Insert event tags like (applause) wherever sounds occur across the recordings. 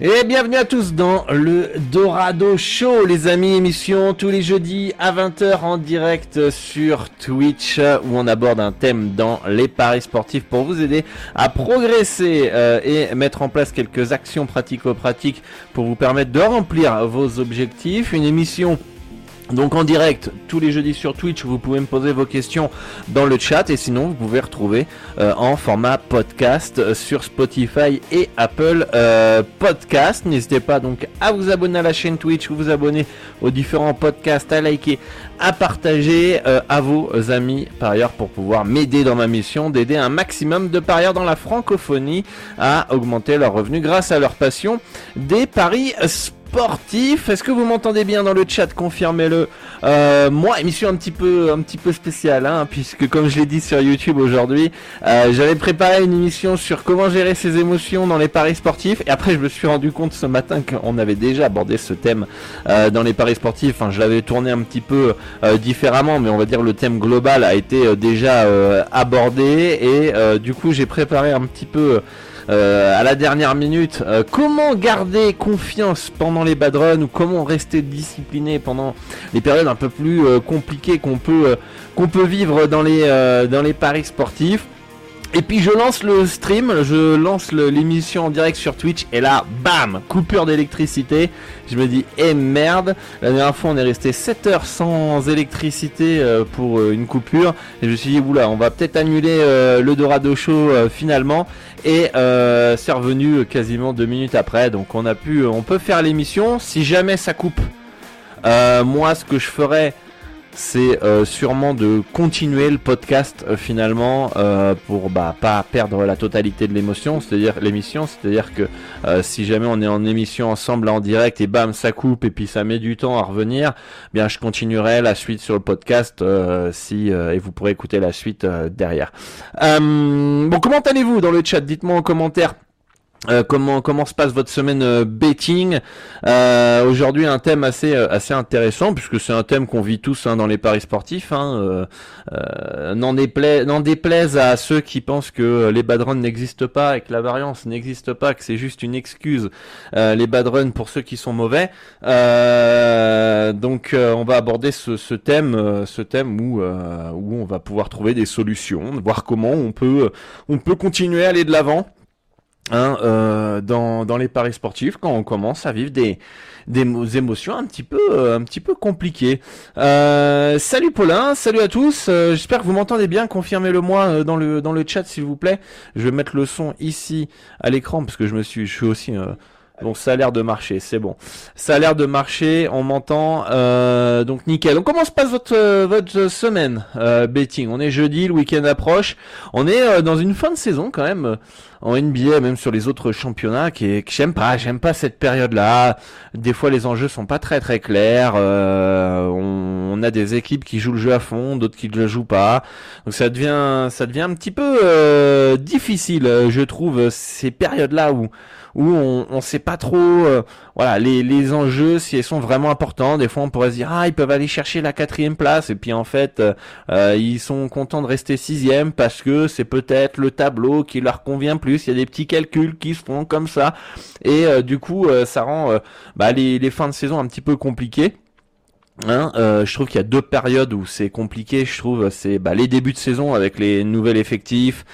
Et bienvenue à tous dans le Dorado Show, les amis, émission tous les jeudis à 20h en direct sur Twitch où on aborde un thème dans les paris sportifs pour vous aider à progresser euh, et mettre en place quelques actions pratico-pratiques pour vous permettre de remplir vos objectifs. Une émission donc en direct tous les jeudis sur Twitch, vous pouvez me poser vos questions dans le chat et sinon vous pouvez retrouver euh, en format podcast euh, sur Spotify et Apple euh, Podcast. N'hésitez pas donc à vous abonner à la chaîne Twitch, vous abonner aux différents podcasts, à liker, à partager à vos amis par ailleurs pour pouvoir m'aider dans ma mission d'aider un maximum de parieurs dans la francophonie à augmenter leurs revenus grâce à leur passion des paris sportif. Est-ce que vous m'entendez bien dans le chat? Confirmez-le. Euh, moi, émission un petit peu, un petit peu spéciale, hein, puisque comme je l'ai dit sur YouTube aujourd'hui, euh, j'avais préparé une émission sur comment gérer ses émotions dans les paris sportifs. Et après, je me suis rendu compte ce matin qu'on avait déjà abordé ce thème euh, dans les paris sportifs. Enfin, je l'avais tourné un petit peu différemment, mais on va dire le thème global a été déjà abordé. Et du coup, j'ai préparé un petit peu à la dernière minute. Euh, comment garder confiance pendant les bad runs ou comment rester discipliné pendant les périodes un peu plus euh, compliquées qu'on peut vivre dans les paris sportifs. Et puis je lance le stream, je lance l'émission en direct sur Twitch et là, bam, coupure d'électricité. Je me dis, eh merde, la dernière fois on est resté 7 heures sans électricité euh, pour euh, une coupure. Et je me suis dit, oula, on va peut-être annuler euh, le Dorado Show finalement. Et c'est revenu quasiment deux minutes après. Donc on a pu, on peut faire l'émission. Si jamais ça coupe, moi ce que je ferais c'est euh, sûrement de continuer le podcast euh, finalement euh, pour bah, pas perdre la totalité de l'émotion, c'est-à-dire l'émission, c'est-à-dire que si jamais on est en émission ensemble en direct et bam ça coupe et puis ça met du temps à revenir, bien je continuerai la suite sur le podcast si et vous pourrez écouter la suite derrière. bon comment allez-vous dans le chat? Dites-moi en commentaire euh, comment comment se passe votre semaine euh, betting? Euh, Aujourd'hui un thème assez assez intéressant puisque c'est un thème qu'on vit tous hein, dans les paris sportifs. Hein, n'en déplaise, déplaise à ceux qui pensent que les bad runs n'existent pas et que la variance n'existe pas, que c'est juste une excuse les bad runs pour ceux qui sont mauvais. donc on va aborder ce, ce thème ce thème où où on va pouvoir trouver des solutions, voir comment on peut on peut continuer à aller de l'avant. Hein, euh, dans, dans les paris sportifs quand on commence à vivre des, des émotions un petit peu euh, un petit peu compliquées. Euh, salut Paulin, salut à tous. J'espère que vous m'entendez bien. Confirmez-le moi dans le dans le chat s'il vous plaît. Je vais mettre le son ici à l'écran parce que je me suis je suis aussi Bon, ça a l'air de marcher, c'est bon. Ça a l'air de marcher, on m'entend. Euh, donc nickel. Donc comment se passe votre euh, votre semaine euh, betting? On est jeudi, le week-end approche. On est euh, dans une fin de saison quand même en NBA, même sur les autres championnats, qui que j'aime pas. J'aime pas cette période-là. Des fois, les enjeux sont pas très très clairs. On, on, a des équipes qui jouent le jeu à fond, d'autres qui ne le jouent pas. Donc ça devient ça devient un petit peu difficile, je trouve, ces périodes-là où où on, on sait pas trop, euh, voilà, les, les enjeux si ils sont vraiment importants. Des fois, on pourrait se dire ah ils peuvent aller chercher la quatrième place et puis en fait euh, ils sont contents de rester sixième parce que c'est peut-être le tableau qui leur convient plus. Il y a des petits calculs qui se font comme ça et du coup ça rend bah, les, les fins de saison un petit peu compliquées. Hein, euh, je trouve qu'il y a deux périodes où c'est compliqué. Je trouve c'est bah, les débuts de saison avec les nouvelles effectifs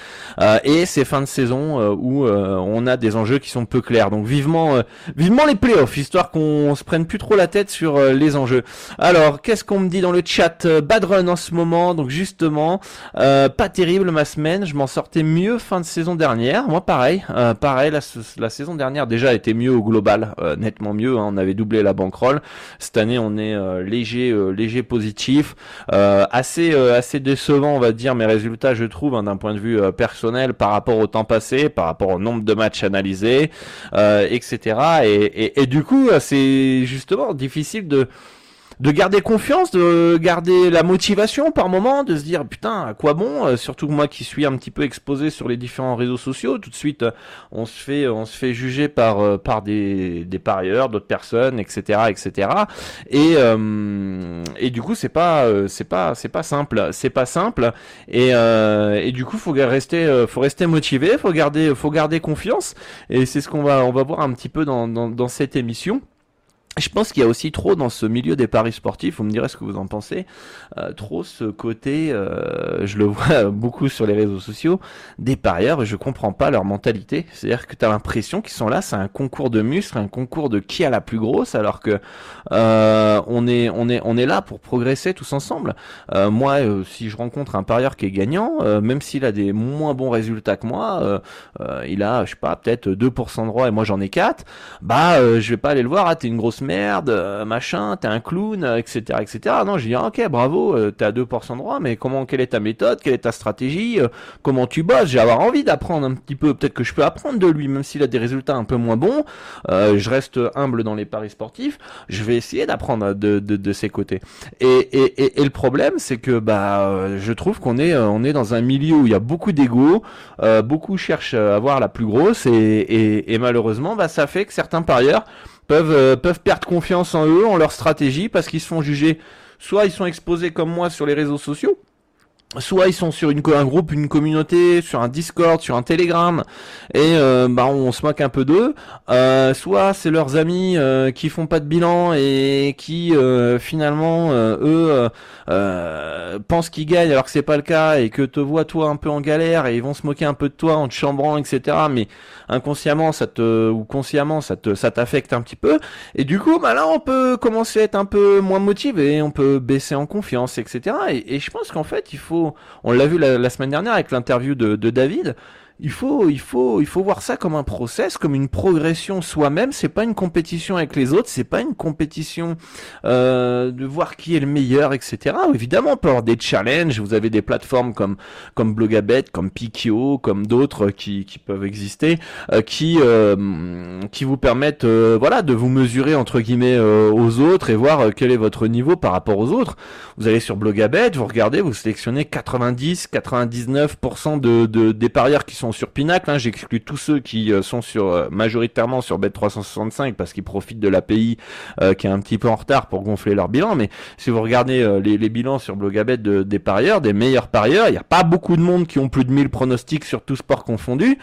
euh, et ces fins de saison euh, où on a des enjeux qui sont peu clairs. Donc vivement, vivement les playoffs, histoire qu'on se prenne plus trop la tête sur les enjeux. Alors qu'est-ce qu'on me dit dans le chat Bad run en ce moment, donc justement pas terrible ma semaine. Je m'en sortais mieux fin de saison dernière. Moi pareil, pareil la, la, saison dernière déjà était mieux au global, nettement mieux. Hein. on avait doublé la bankroll. Cette année on est léger, euh, léger positif, euh, assez, euh, assez décevant, on va dire, mes résultats, je trouve, hein, d'un point de vue personnel, par rapport au temps passé, par rapport au nombre de matchs analysés, etc. Et, et du coup, c'est justement difficile de de garder confiance, de garder la motivation par moment, de se dire putain à quoi bon, euh, surtout moi qui suis un petit peu exposé sur les différents réseaux sociaux, tout de suite euh, on se fait on se fait juger par euh, par des, des parieurs, d'autres personnes, etc. etc. Et et du coup c'est pas c'est pas c'est pas simple, c'est pas simple et et du coup faut rester faut rester motivé, faut garder faut garder confiance et c'est ce qu'on va on va voir un petit peu dans dans, dans cette émission. Je pense qu'il y a aussi trop dans ce milieu des paris sportifs, vous me direz ce que vous en pensez, euh, trop ce côté, euh, je le (laughs) vois beaucoup sur les réseaux sociaux, des parieurs je comprends pas leur mentalité. C'est-à-dire que tu as l'impression qu'ils sont là, c'est un concours de muscles, un concours de qui a la plus grosse, alors que euh, on est on est on est là pour progresser tous ensemble. moi, si je rencontre un parieur qui est gagnant, même s'il a des moins bons résultats que moi, il a je sais pas peut-être 2% de droit et moi j'en ai 4, bah je vais pas aller le voir, ah t'es une grosse merde, euh, machin, t'es un clown, etc., euh, etc. Non, je dis ah, ok, bravo, euh, t'es à 2% de droit, mais comment, quelle est ta méthode, quelle est ta stratégie, comment tu bosses? J'ai avoir envie d'apprendre un petit peu. Peut-être que je peux apprendre de lui, même s'il a des résultats un peu moins bons. je reste humble dans les paris sportifs. Je vais essayer d'apprendre de, de, de, ses côtés. Et, et, et, le problème, c'est que bah, je trouve qu'on est, on est dans un milieu où il y a beaucoup d'ego, beaucoup cherchent à avoir la plus grosse, et, et malheureusement, bah, ça fait que certains parieurs peuvent, euh, peuvent perdre confiance en eux, en leur stratégie, parce qu'ils se font juger. Soit ils sont exposés comme moi sur les réseaux sociaux, soit ils sont sur une, un groupe, une communauté, sur un Discord, sur un Telegram, et euh, bah on se moque un peu d'eux. Euh, soit c'est leurs amis euh, qui font pas de bilan et qui euh, finalement eux pensent qu'ils gagnent alors que c'est pas le cas et que te voient toi un peu en galère et ils vont se moquer un peu de toi en te chambrant etc. Mais inconsciemment ça te ou consciemment ça te ça t'affecte un petit peu et du coup bah là on peut commencer à être un peu moins motivé, on peut baisser en confiance etc. Et, et je pense qu'en fait il faut on l'a vu la, semaine dernière avec l'interview de, David, il faut, il faut, il faut voir ça comme un process, comme une progression soi-même. C'est pas une compétition avec les autres, c'est pas une compétition euh, de voir qui est le meilleur, etc. Évidemment, on peut avoir des challenges. Vous avez des plateformes comme comme Blogabet, comme Pikio, comme d'autres qui, qui peuvent exister, euh, qui euh, qui vous permettent, voilà, de vous mesurer entre guillemets aux autres et voir quel est votre niveau par rapport aux autres. Vous allez sur Blogabet, vous regardez, vous sélectionnez 90, 99% de, de des parieurs qui sont sur Pinacle. Hein. J'exclus tous ceux qui euh, sont sur euh, majoritairement sur Bet365 parce qu'ils profitent de l'API euh, qui est un petit peu en retard pour gonfler leur bilan. Mais si vous regardez les, bilans sur Blogabet des parieurs, des meilleurs parieurs, il n'y a pas beaucoup de monde qui ont plus de 1000 pronostics sur tout sport confondu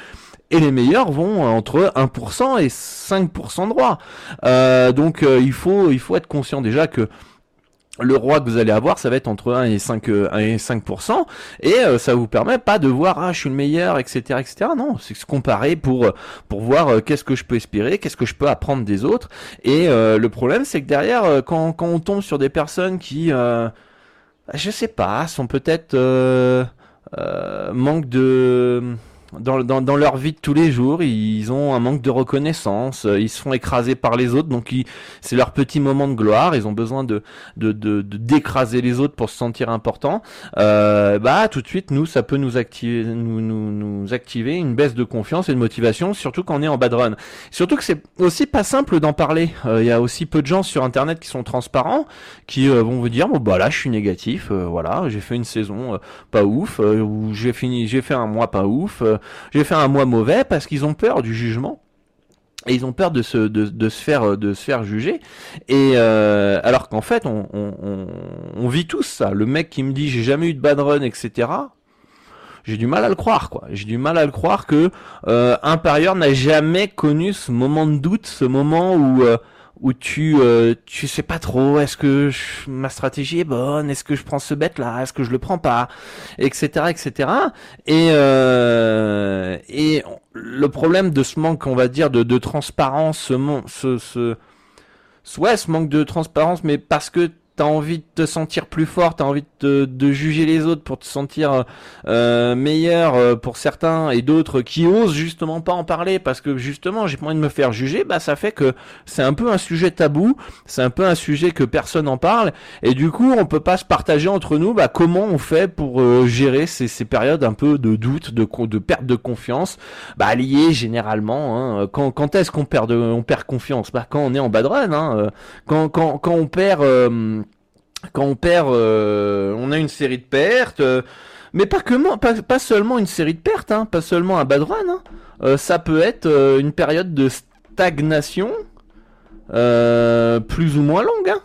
et les meilleurs vont entre 1% et 5% de droit. donc il faut il faut être conscient déjà que le roi que vous allez avoir, ça va être entre 1 et 5, 1 euh, et 5%, et euh, ça vous permet pas de voir, ah, je suis le meilleur, etc., etc. Non, c'est se comparer pour, euh, pour voir qu'est-ce que je peux espérer, qu'est-ce que je peux apprendre des autres. Et le problème, c'est que derrière, quand, quand on tombe sur des personnes qui, je sais pas, sont peut-être, manque de, dans, dans, dans, leur vie de tous les jours, ils ont un manque de reconnaissance, euh, ils se font écraser par les autres, donc c'est leur petit moment de gloire, ils ont besoin de de, de, d'écraser les autres pour se sentir important. Euh, bah tout de suite, nous, ça peut nous activer, nous, nous, nous activer une baisse de confiance et de motivation, surtout quand on est en bad run. Surtout que c'est aussi pas simple d'en parler. Euh, il y a aussi peu de gens sur Internet qui sont transparents, qui euh, vont vous dire bon bah là je suis négatif, voilà, j'ai fait une saison pas ouf, ou j'ai fini, j'ai fait un mois pas ouf j'ai fait un mois mauvais parce qu'ils ont peur du jugement. et ils ont peur de se, de, se faire de se faire juger. Et euh, alors qu'en fait on, vit tous ça. Le mec qui me dit j'ai jamais eu de bad run etc j'ai du mal à le croire quoi. J'ai du mal à le croire que euh, un parieur n'a jamais connu ce moment de doute ce moment où euh, où tu euh, tu sais pas trop est-ce que ma stratégie est bonne est-ce que je prends ce bête là est-ce que je le prends pas etc etc et euh, et le problème de ce manque on va dire de, transparence ce, ce ce ouais ce manque de transparence mais parce que t'as envie de te sentir plus fort, t'as envie de, de, juger les autres pour te sentir euh, meilleur euh, pour certains et d'autres qui osent justement pas en parler parce que justement j'ai pas envie de me faire juger, bah ça fait que c'est un peu un sujet tabou, c'est un peu un sujet que personne en parle et du coup on peut pas se partager entre nous bah comment on fait pour euh, gérer ces, ces, périodes un peu de doute, de, de perte de confiance, bah liées généralement hein, quand, quand est-ce qu'on perd de, on perd confiance, bah quand on est en bad run, hein, quand, quand, quand on perd quand on perd, euh, on a une série de pertes, euh, mais pas que pas, pas, seulement une série de pertes, hein, pas seulement un bad run. Hein. Euh, ça peut être une période de stagnation plus ou moins longue. Hein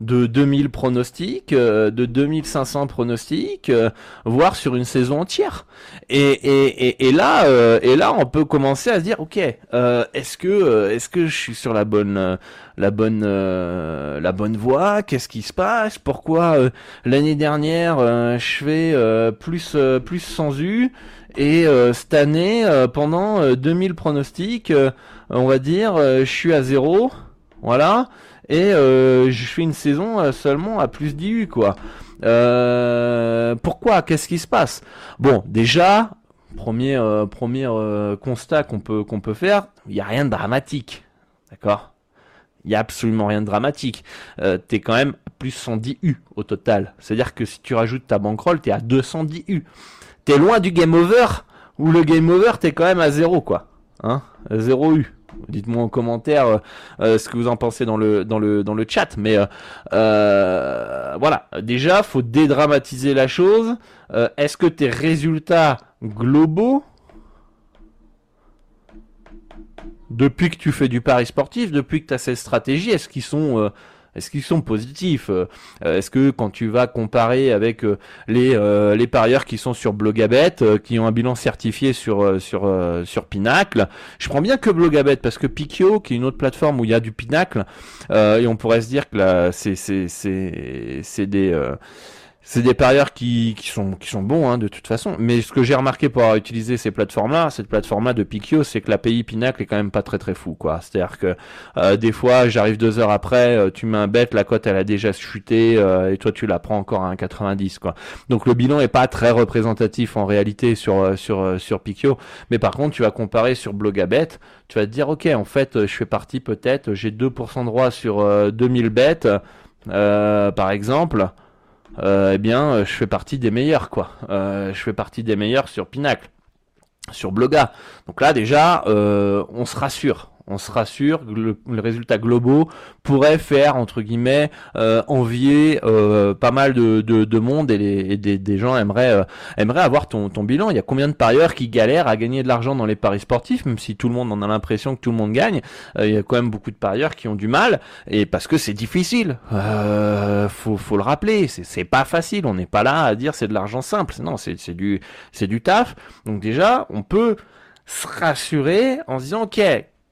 de 2000 pronostics, euh, de 2500 pronostics, euh, voire sur une saison entière. Et, et, et, là, euh, et là, on peut commencer à se dire, ok, est-ce que, est-ce que je suis sur la bonne, la bonne, la bonne voie? Qu'est-ce qui se passe? Pourquoi l'année dernière je fais plus, plus sans U et cette année, pendant 2000 pronostics, on va dire, je suis à zéro. Voilà et euh, je fais une saison euh, seulement à plus d'IU quoi. Euh, pourquoi? Qu'est-ce qui se passe? Bon, déjà, premier constat qu'on peut qu'on peut faire, il y a rien de dramatique, d'accord? Il y a absolument rien de dramatique. t'es quand même plus 110 U au total. C'est-à-dire que si tu rajoutes ta bankroll, t'es à 210 U. T'es loin du game over, ou le game over t'es quand même à 0 quoi. Hein? 0 U. Dites-moi en commentaire euh, euh, ce que vous en pensez dans le chat. Mais euh, voilà, déjà faut dédramatiser la chose. Est-ce que tes résultats globaux depuis que tu fais du pari sportif, depuis que tu as cette stratégie, est-ce qu'ils sont est-ce qu'ils sont positifs euh, Est-ce que quand tu vas comparer avec euh, les euh, les parieurs qui sont sur Blogabet, qui ont un bilan certifié sur sur sur Pinacle, je prends bien que Blogabet parce que Pikio, qui est une autre plateforme où il y a du Pinacle, et on pourrait se dire que là c'est c'est c'est c'est des c'est des parieurs qui, qui, sont, qui sont bons hein, de toute façon. Mais ce que j'ai remarqué pour avoir utilisé ces plateformes-là, cette plateforme-là de Pikio, c'est que l'API Pinacle est quand même pas très très fou. quoi. C'est-à-dire que euh, des fois, j'arrive deux heures après, euh, tu mets un bet, la cote elle a déjà chuté euh, et toi tu la prends encore à 1,90. quoi. Donc le bilan est pas très représentatif en réalité sur sur sur Pikio. Mais par contre, tu vas comparer sur Blogabet, tu vas te dire ok, en fait, je fais partie peut-être, j'ai 2% de droit sur 2000 bêtes, par exemple euh, eh bien, euh, je fais partie des meilleurs, quoi. Euh, je fais partie des meilleurs sur Pinacle, sur Bloga. Donc là, déjà, on se rassure on se rassure, le, le résultat globaux pourrait faire entre guillemets euh, envier euh, pas mal de, de, monde et, les, des, gens aimeraient euh, aimeraient avoir ton, ton bilan. Il y a combien de parieurs qui galèrent à gagner de l'argent dans les paris sportifs, même si tout le monde en a l'impression que tout le monde gagne. il y a quand même beaucoup de parieurs qui ont du mal et parce que c'est difficile. faut faut le rappeler, c'est pas facile. On n'est pas là à dire c'est de l'argent simple. Non, c'est du c'est du taf. Donc déjà, on peut se rassurer en disant ok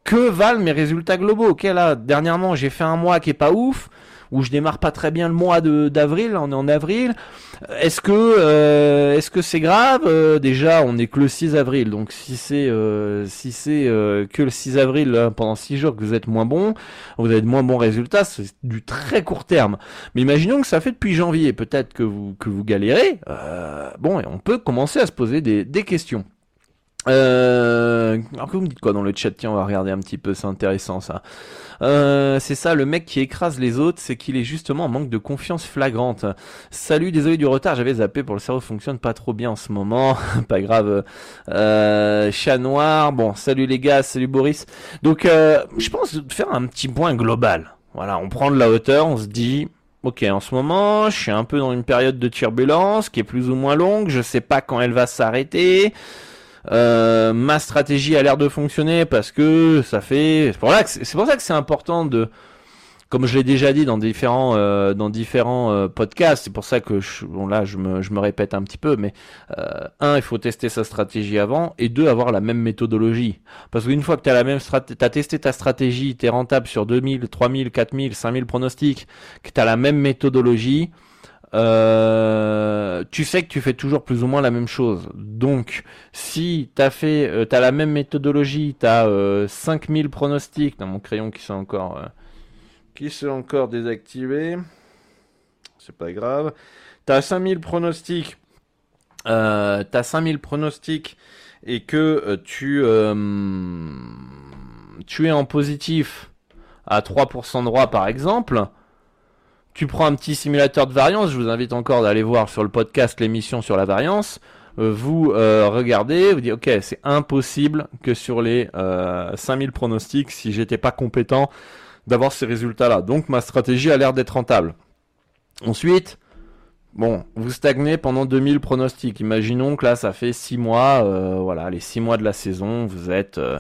que valent mes résultats globaux Ok, là, dernièrement, j'ai fait un mois qui est pas ouf, où je démarre pas très bien le mois de d'avril, on est en avril. Est-ce que euh, est-ce que c'est grave? Euh, Déjà, on est que le 6 avril, donc si c'est euh, si c'est que le 6 avril pendant 6 jours que vous êtes moins bon, vous avez de moins bons résultats, c'est du très court terme. Mais imaginons que ça fait depuis janvier, peut-être que vous que vous galérez. bon, et on peut commencer à se poser des, des questions. Euh, alors que vous me dites quoi dans le chat? Tiens, on va regarder un petit peu, c'est intéressant ça. Euh, c'est ça, le mec qui écrase les autres, c'est qu'il est justement en manque de confiance flagrante. Salut, désolé du retard, j'avais zappé pour le cerveau fonctionne pas trop bien en ce moment, (laughs) pas grave. Euh, chat noir, bon, salut les gars, salut Boris. Donc, euh, je pense faire un petit point global. Voilà, on prend de la hauteur, on se dit, Ok, en ce moment, je suis un peu dans une période de turbulence qui est plus ou moins longue. Je sais pas quand elle va s'arrêter. Euh, ma stratégie a l'air de fonctionner parce que ça fait. C'est pour, ça que c'est important de comme je l'ai déjà dit dans différents euh, dans différents euh, podcasts, c'est pour ça que je, bon là je me, je me répète un petit peu, mais euh, un il faut tester sa stratégie avant et deux avoir la même méthodologie. Parce qu'une fois que tu as la même stratégie, t'as testé ta stratégie, t'es rentable sur 2000, 3000, 4000, 5000 pronostics, que tu as la même méthodologie, euh, tu sais que tu fais toujours plus ou moins la même chose. Donc, si t'as fait, euh, t'as la même méthodologie, t'as euh, 5000 pronostics, dans mon crayon qui sont encore qui sont encore désactivés. C'est pas grave. T'as 5000 pronostics. Euh, t'as 5000 pronostics et que euh, tu, euh, tu es en positif à 3% droit par exemple. Tu prends un petit simulateur de variance. Je vous invite encore d'aller voir sur le podcast l'émission sur la variance euh, vous regardez, vous dites ok c'est impossible que sur les 5000 pronostics, si j'étais pas compétent, d'avoir ces résultats-là. Donc ma stratégie a l'air d'être rentable. Ensuite, bon, vous stagnez pendant 2000 pronostics. Imaginons que là, ça fait 6 mois, euh, voilà, les 6 mois de la saison, vous êtes euh,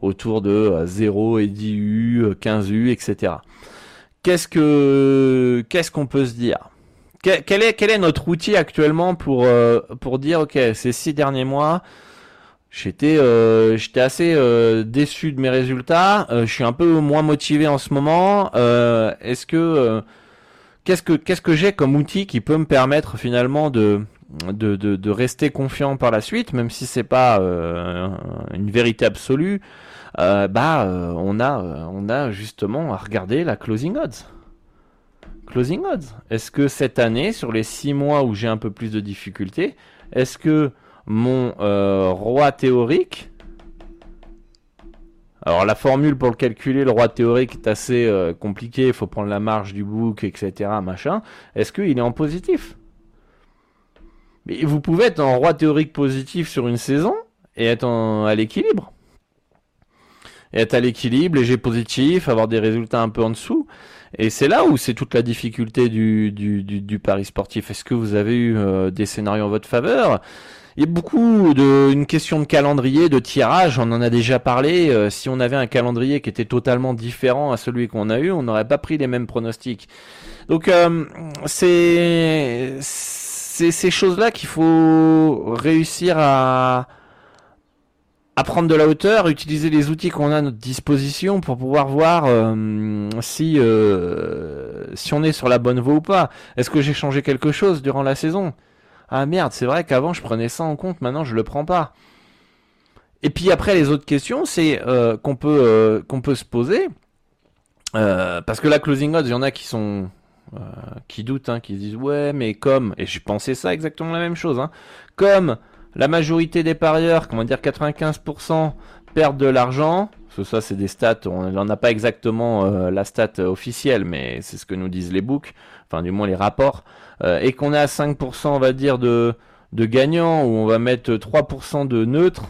autour de 0 euh, et 10 U, 15 U, etc. Qu'est-ce que qu'est-ce qu'on peut se dire? Quel est, quel est notre outil actuellement pour, pour dire, ok, ces 6 derniers mois, J'étais euh, j'étais assez euh, déçu de mes résultats. Euh, je suis un peu moins motivé en ce moment. Est-ce que qu'est-ce que qu'est-ce que j'ai comme outil qui peut me permettre finalement de de, de, de rester confiant par la suite, même si c'est pas une vérité absolue? Bah on a on a justement à regarder la closing odds. Closing odds. Est-ce que cette année, sur les six mois où j'ai un peu plus de difficultés, est-ce que mon euh, roi théorique. Alors la formule pour le calculer, le roi théorique est assez euh, compliqué, il faut prendre la marge du book, etc. Machin. Est-ce qu'il est en positif? Mais vous pouvez être en roi théorique positif sur une saison et être à l'équilibre. Être à l'équilibre, léger positif, avoir des résultats un peu en dessous. Et c'est là où c'est toute la difficulté du, du, du, pari sportif. Est-ce que vous avez eu euh, des scénarios en votre faveur? Il y a beaucoup de une question de calendrier, de tirage. On en a déjà parlé. Euh, si on avait un calendrier qui était totalement différent à celui qu'on a eu, on n'aurait pas pris les mêmes pronostics. Donc euh, c'est c'est ces choses-là qu'il faut réussir à à prendre de la hauteur, utiliser les outils qu'on a à notre disposition pour pouvoir voir euh, si si on est sur la bonne voie ou pas. Est-ce que j'ai changé quelque chose durant la saison? Ah merde, c'est vrai qu'avant je prenais ça en compte, maintenant je le prends pas. Et puis après les autres questions, c'est euh, qu'on peut euh, qu'on peut se poser euh, parce que la closing odds, il y en a qui sont qui doutent, hein, qui se disent ouais mais comme et j'ai pensé ça exactement la même chose, hein, comme la majorité des parieurs, comment dire 95% perdent de l'argent. Ça, c'est des stats. On n'en a pas exactement la stat officielle, mais c'est ce que nous disent les books, enfin du moins les rapports. Euh, et qu'on à 5% on va dire de, de gagnants où on va mettre 3% de neutres,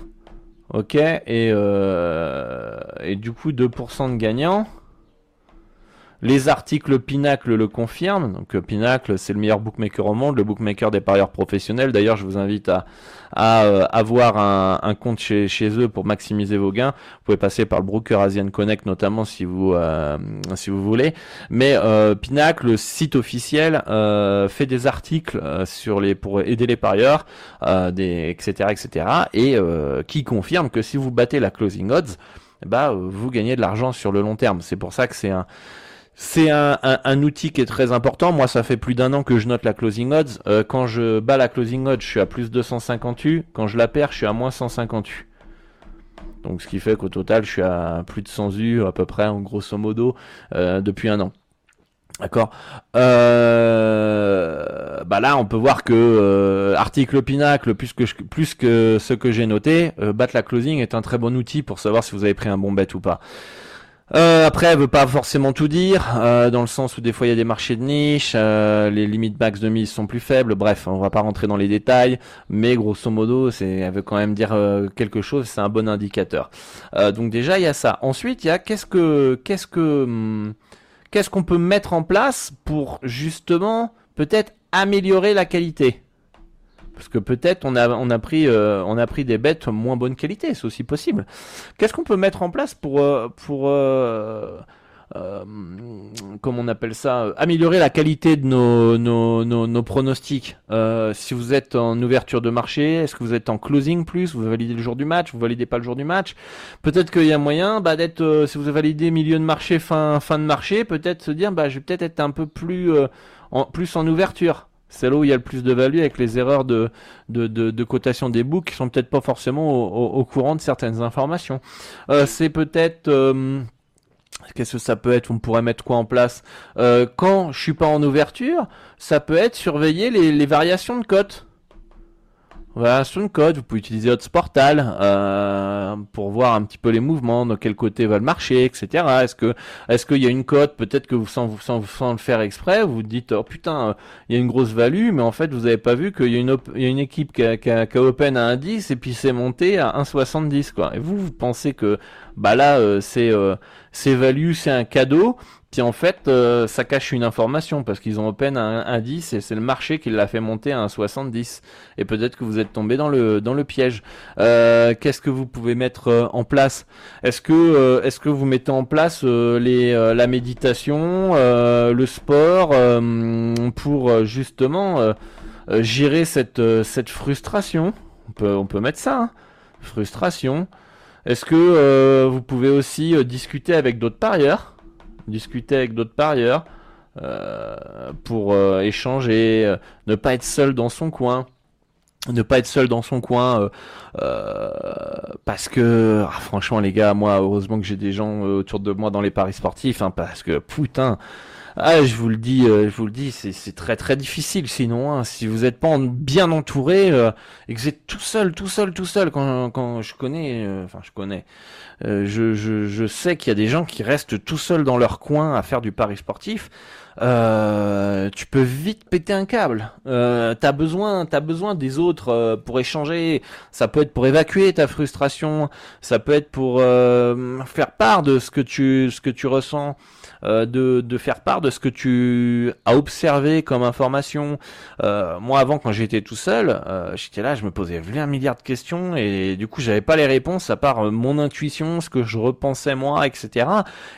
ok, et, euh, et du coup 2% de gagnants. Les articles Pinacle le confirment. Donc euh, Pinacle, c'est le meilleur bookmaker au monde, le bookmaker des parieurs professionnels. D'ailleurs, je vous invite à, euh, avoir un, compte chez, eux pour maximiser vos gains. Vous pouvez passer par le broker Asian Connect notamment si vous euh, si vous voulez. Mais Pinacle, le site officiel, fait des articles sur les pour aider les parieurs, etc etc. Et qui confirme que si vous battez la closing odds, bah vous gagnez de l'argent sur le long terme. C'est pour ça que c'est un c'est un, outil qui est très important. Moi, ça fait plus d'un an que je note la closing odds. Euh, quand je bats la closing odds, je suis à plus 250 U. Quand je la perds, je suis à moins 150 U. Donc, ce qui fait qu'au total, je suis à plus de 100 U à peu près, en grosso modo, euh, depuis un an. D'accord? Euh, bah là, on peut voir que euh, article Pinacle, plus que plus que ce que j'ai noté, battre la closing est un très bon outil pour savoir si vous avez pris un bon bet ou pas. Euh, après, elle veut pas forcément tout dire, euh, dans le sens où des fois il y a des marchés de niche, euh, les limites max de mise sont plus faibles. Bref, on va pas rentrer dans les détails, mais grosso modo, c'est, elle veut quand même dire quelque chose. C'est un bon indicateur. donc déjà, il y a ça. Ensuite, il y a qu'est-ce que, qu'est-ce que, hum, qu'est-ce qu'on peut mettre en place pour justement peut-être améliorer la qualité? Parce que peut-être on a, on, a pris, euh, on a pris des bêtes moins bonne qualité, c'est aussi possible. Qu'est-ce qu'on peut mettre en place pour, euh, pour euh, comment on appelle ça, améliorer la qualité de nos, nos, nos, pronostics? Si vous êtes en ouverture de marché, est-ce que vous êtes en closing plus? Vous validez le jour du match? Vous validez pas le jour du match? Peut-être qu'il y a moyen bah, d'être, si vous validé milieu de marché, fin, fin de marché, peut-être se dire bah, je vais peut-être être un peu plus, plus en ouverture c'est là où il y a le plus de value avec les erreurs de, de, de, cotation des books qui sont peut-être pas forcément au, courant de certaines informations. Euh, c'est peut-être... Euh, qu'est-ce que ça peut être? On pourrait mettre quoi en place? Euh, Quand je suis pas en ouverture, ça peut être surveiller les, les variations de cotes. Voilà, sur une code, vous pouvez utiliser votre portal euh, pour voir un petit peu les mouvements, de quel côté va le marché, etc. Est-ce que est-ce qu'il y a une cote, peut-être que vous sans, sans, sans le faire exprès, vous dites oh putain, il y a une grosse value, mais en fait vous n'avez pas vu qu'il y a une il y a une équipe qui a, qui, a, qui a open à 1,10 et puis c'est monté à 1,70 quoi. Et vous vous pensez que bah là euh, c'est euh, c'est value, c'est un cadeau en fait euh, ça cache une information parce qu'ils ont open un, 10 et c'est le marché qui l'a fait monter à un 70 et peut-être que vous êtes tombé dans le dans le piège. Euh, qu'est-ce que vous pouvez mettre euh, en place? Est-ce que est-ce que vous mettez en place les la méditation, le sport pour justement gérer cette cette frustration? On peut on peut mettre ça. Hein. frustration. Est-ce que vous pouvez aussi discuter avec d'autres parieurs? Discuter avec d'autres parieurs euh, pour euh, échanger, euh, ne pas être seul dans son coin. Ne pas être seul dans son coin parce que ah, franchement les gars moi heureusement que j'ai des gens autour de moi dans les paris sportifs hein, parce que putain ah, je vous le dis, je vous le dis, c'est très très difficile. Sinon, hein, si vous n'êtes pas bien entouré et que vous êtes tout seul, tout seul, tout seul, quand, quand je connais, enfin je connais, euh, je, je, je, sais qu'il y a des gens qui restent tout seuls dans leur coin à faire du pari sportif. Euh, tu peux vite péter un câble. Euh, t'as besoin, t'as besoin des autres euh, pour échanger. Ça peut être pour évacuer ta frustration. Ça peut être pour faire part de ce que tu, ce que tu ressens. Euh, de, de, faire part de ce que tu as observé comme information. Euh, moi, avant, quand j'étais tout seul, euh, j'étais là, je me posais un milliard de questions et du coup, j'avais pas les réponses à part mon intuition, ce que je repensais moi, etc.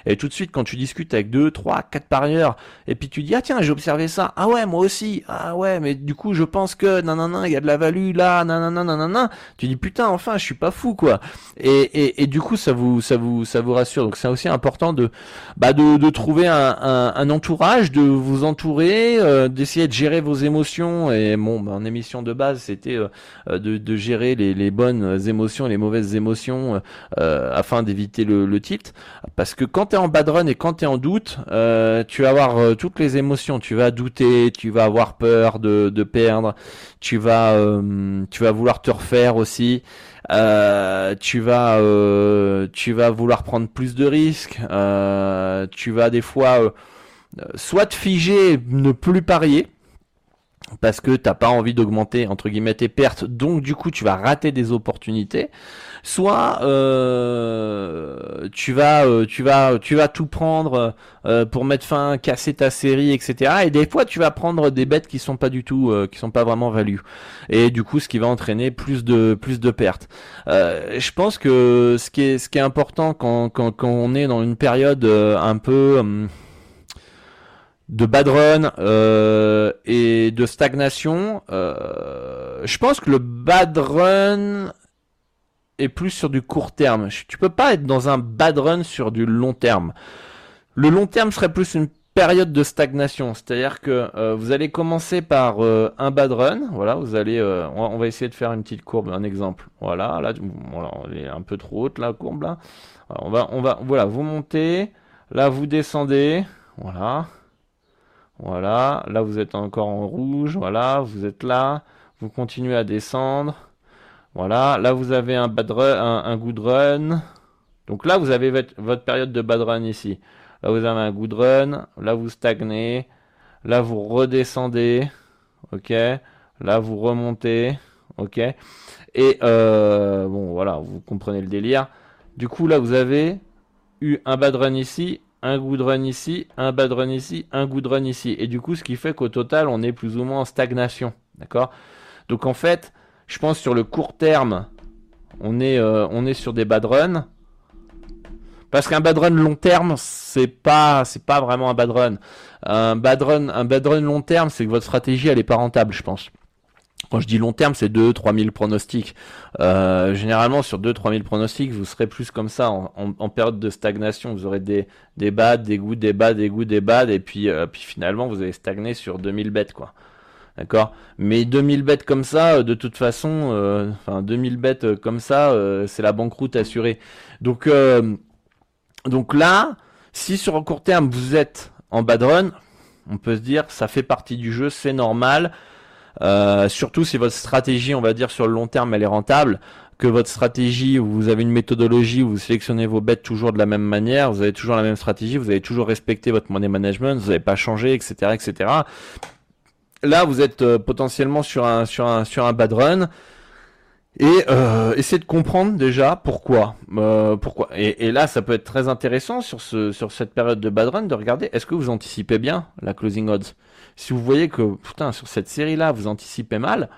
Et tout de suite, quand tu discutes avec deux, trois, quatre parieurs, et puis tu dis ah tiens, j'ai observé ça, ah ouais, moi aussi, ah ouais, mais du coup, je pense que nanana, il y a de la value là, nanana, nanana. Tu dis putain, enfin, je suis pas fou quoi. Et, et, et du coup, ça vous, ça vous, ça vous rassure. Donc c'est aussi important de, bah de, de trouver un, entourage, de vous entourer, euh, d'essayer de gérer vos émotions. Et bon, bah, émission de base, c'était euh, euh, de, gérer les, bonnes émotions et les mauvaises émotions afin d'éviter le, tilt. Parce que quand tu es en bad run et quand tu es en doute, tu vas avoir toutes les émotions. Tu vas douter, tu vas avoir peur de, de perdre, tu vas, tu vas vouloir te refaire aussi. Euh, tu vas euh, tu vas vouloir prendre plus de risques, euh, tu vas des fois soit te figer, ne plus parier parce que t'as pas envie d'augmenter entre guillemets tes pertes, donc du coup tu vas rater des opportunités. Soit euh, tu vas euh, tu vas tu vas tout prendre euh, pour mettre fin, casser ta série, etc. Et des fois tu vas prendre des bêtes qui sont pas du tout, qui sont pas vraiment value. Et du coup ce qui va entraîner plus de plus de pertes. je pense que ce qui est ce qui est important quand quand, quand on est dans une période un peu hum, de bad run euh, et de stagnation. Euh, je pense que le bad run est plus sur du court terme. Tu peux pas être dans un bad run sur du long terme. Le long terme serait plus une période de stagnation, c'est-à-dire que euh, vous allez commencer par un bad run, voilà, vous allez, on, va, essayer de faire une petite courbe, un exemple, voilà, là, voilà, elle est un peu trop haute la courbe là, on va, on va, voilà, vous montez, là vous descendez, voilà, voilà, là vous êtes encore en rouge, voilà, vous êtes là, vous continuez à descendre. Voilà, là vous avez un bad run, un, good run. Donc là vous avez votre, période de bad run ici. Là vous avez un good run, là vous stagnez, là vous redescendez, ok, là vous remontez, ok. Et euh, bon voilà, vous comprenez le délire. Du coup là vous avez eu un bad run ici, un good run ici, un bad run ici, un good run ici. Et du coup, ce qui fait qu'au total, on est plus ou moins en stagnation. D'accord? Donc en fait, je pense sur le court terme, on est, est sur des bad runs. Parce qu'un bad run long terme, c'est pas, pas vraiment un bad run. Un bad run, un bad run long terme, c'est que votre stratégie, elle est pas rentable, je pense. Quand je dis long terme, c'est 2-3 000 pronostics. Euh, généralement, sur 2-3 000 pronostics, vous serez plus comme ça en, période de stagnation. Vous aurez des, des bats, des goûts, des bas, des goûts, des bas, et puis, euh, puis finalement, vous allez stagner sur 2000 bêtes, quoi. D'accord? Mais 2000 bêtes comme ça, euh, de toute façon, euh, enfin 2000 bêtes comme ça, c'est la banqueroute assurée. Donc, donc là, si sur un court terme vous êtes en bad run, on peut se dire ça fait partie du jeu, c'est normal. Euh, surtout si votre stratégie, on va dire sur le long terme, elle est rentable, que votre stratégie, vous avez une méthodologie où vous sélectionnez vos bêtes toujours de la même manière, vous avez toujours la même stratégie, vous avez toujours respecté votre money management, vous n'avez pas changé, etc., etc. Là, vous êtes euh, potentiellement sur un bad run. Et euh, essayer de comprendre déjà pourquoi. Euh, pourquoi. Et, et, là, ça peut être très intéressant sur cette période de bad run de regarder est-ce que vous anticipez bien la closing odds? Si vous voyez que putain sur cette série-là vous anticipez mal,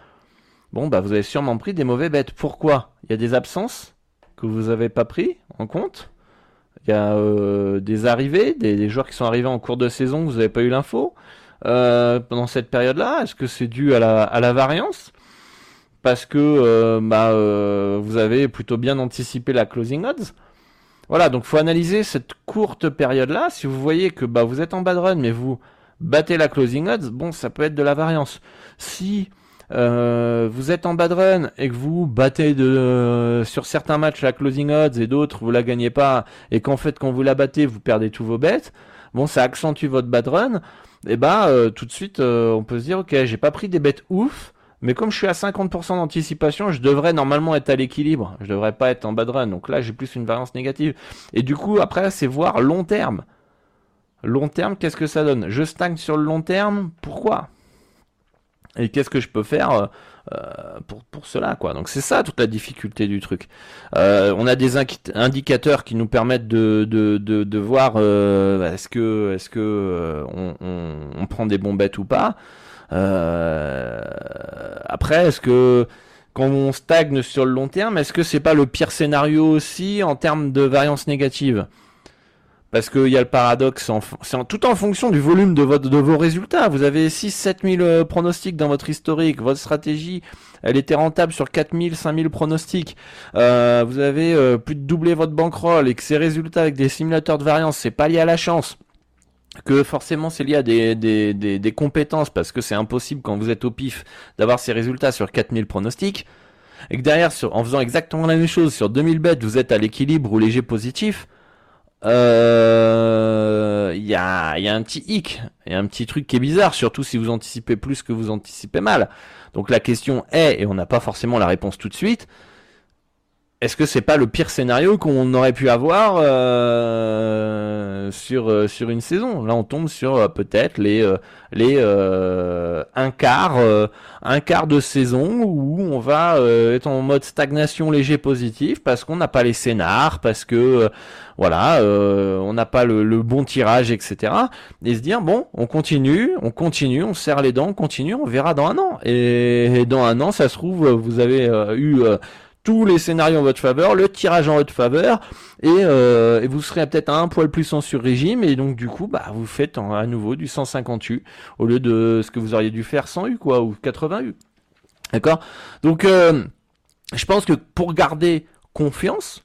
bon bah vous avez sûrement pris des mauvais bêtes. Pourquoi? Il y a des absences que vous n'avez pas pris en compte? Il y a euh, des arrivées, des, joueurs qui sont arrivés en cours de saison, vous n'avez pas eu l'info? Euh, pendant cette période-là. Est-ce que c'est dû à la, variance? Parce que euh, bah, vous avez plutôt bien anticipé la closing odds. Voilà, donc faut analyser cette courte période-là. Si vous voyez que bah, vous êtes en bad run, mais vous battez la closing odds, bon, ça peut être de la variance. Si euh, vous êtes en bad run et que vous battez de, sur certains matchs la closing odds et d'autres vous la gagnez pas, et qu'en fait quand vous la battez vous perdez tous vos bêtes, bon, ça accentue votre bad run. Et bah tout de suite on peut se dire ok, j'ai pas pris des bêtes ouf mais comme je suis à 50% d'anticipation, je devrais normalement être à l'équilibre. Je devrais pas être en bad run. Donc là, j'ai plus une variance négative. Et du coup, après, c'est voir long terme. Long terme, qu'est-ce que ça donne Je stagne sur le long terme. Pourquoi? Et qu'est-ce que je peux faire euh, euh, pour, pour cela quoi? Donc c'est ça toute la difficulté du truc. Euh, on a des indicateurs qui nous permettent de, de, de, de voir est-ce que est-ce que on, on, on, prend des bons bêtes ou pas. Euh, après, est-ce que quand on stagne sur le long terme, est-ce que c'est pas le pire scénario aussi en termes de variance négative? Parce qu'il y a le paradoxe, c'est tout en fonction du volume de, votre, de vos résultats. Vous avez 6-7 000 pronostics dans votre historique. Votre stratégie, elle était rentable sur 4 000, 5 000 pronostics. Euh, vous avez euh, plus de doubler votre bankroll et que ces résultats avec des simulateurs de variance, c'est pas lié à la chance que forcément c'est lié à des, des, des, compétences parce que c'est impossible quand vous êtes au pif d'avoir ces résultats sur 4000 pronostics et que derrière sur, en faisant exactement la même chose sur 2000 bêtes vous êtes à l'équilibre ou léger positif euh, il y, a, y a un petit hic, il y a un petit truc qui est bizarre, surtout si vous anticipez plus que vous anticipez mal. Donc la question est, et on n'a pas forcément la réponse tout de suite, est-ce que c'est pas le pire scénario qu'on aurait pu avoir euh, sur euh, sur une saison? Là, on tombe sur euh, peut-être les les un quart un quart de saison où on va être en mode stagnation léger positif parce qu'on n'a pas les scénars, parce que voilà, on n'a pas le, bon tirage, etc. Et se dire bon, on continue, on continue, on serre les dents, on continue, on verra dans un an. Et, et dans un an, ça se trouve, vous avez eu tous les scénarios en votre faveur, le tirage en votre faveur, et, euh, vous serez peut-être un poil plus en sur-régime, et donc du coup, bah, vous faites à nouveau du 150 U, au lieu de ce que vous auriez dû faire 100 U, quoi, ou 80 U. D'accord? Donc, euh, je pense que pour garder confiance,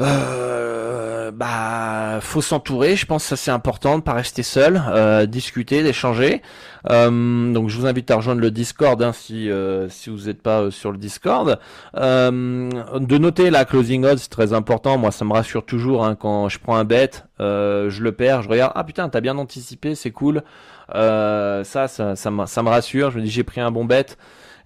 euh, bah, faut s'entourer. Je pense que ça c'est important de pas rester seul, euh, discuter, d'échanger. Euh, donc, je vous invite à rejoindre le Discord hein, si euh, si vous n'êtes pas sur le Discord. de noter la closing odds, c'est très important. Moi, ça me rassure toujours hein, quand je prends un bet, je le perds, je regarde. Ah putain, t'as bien anticipé, c'est cool. ça, ça, ça, ça me rassure. Je me dis j'ai pris un bon bet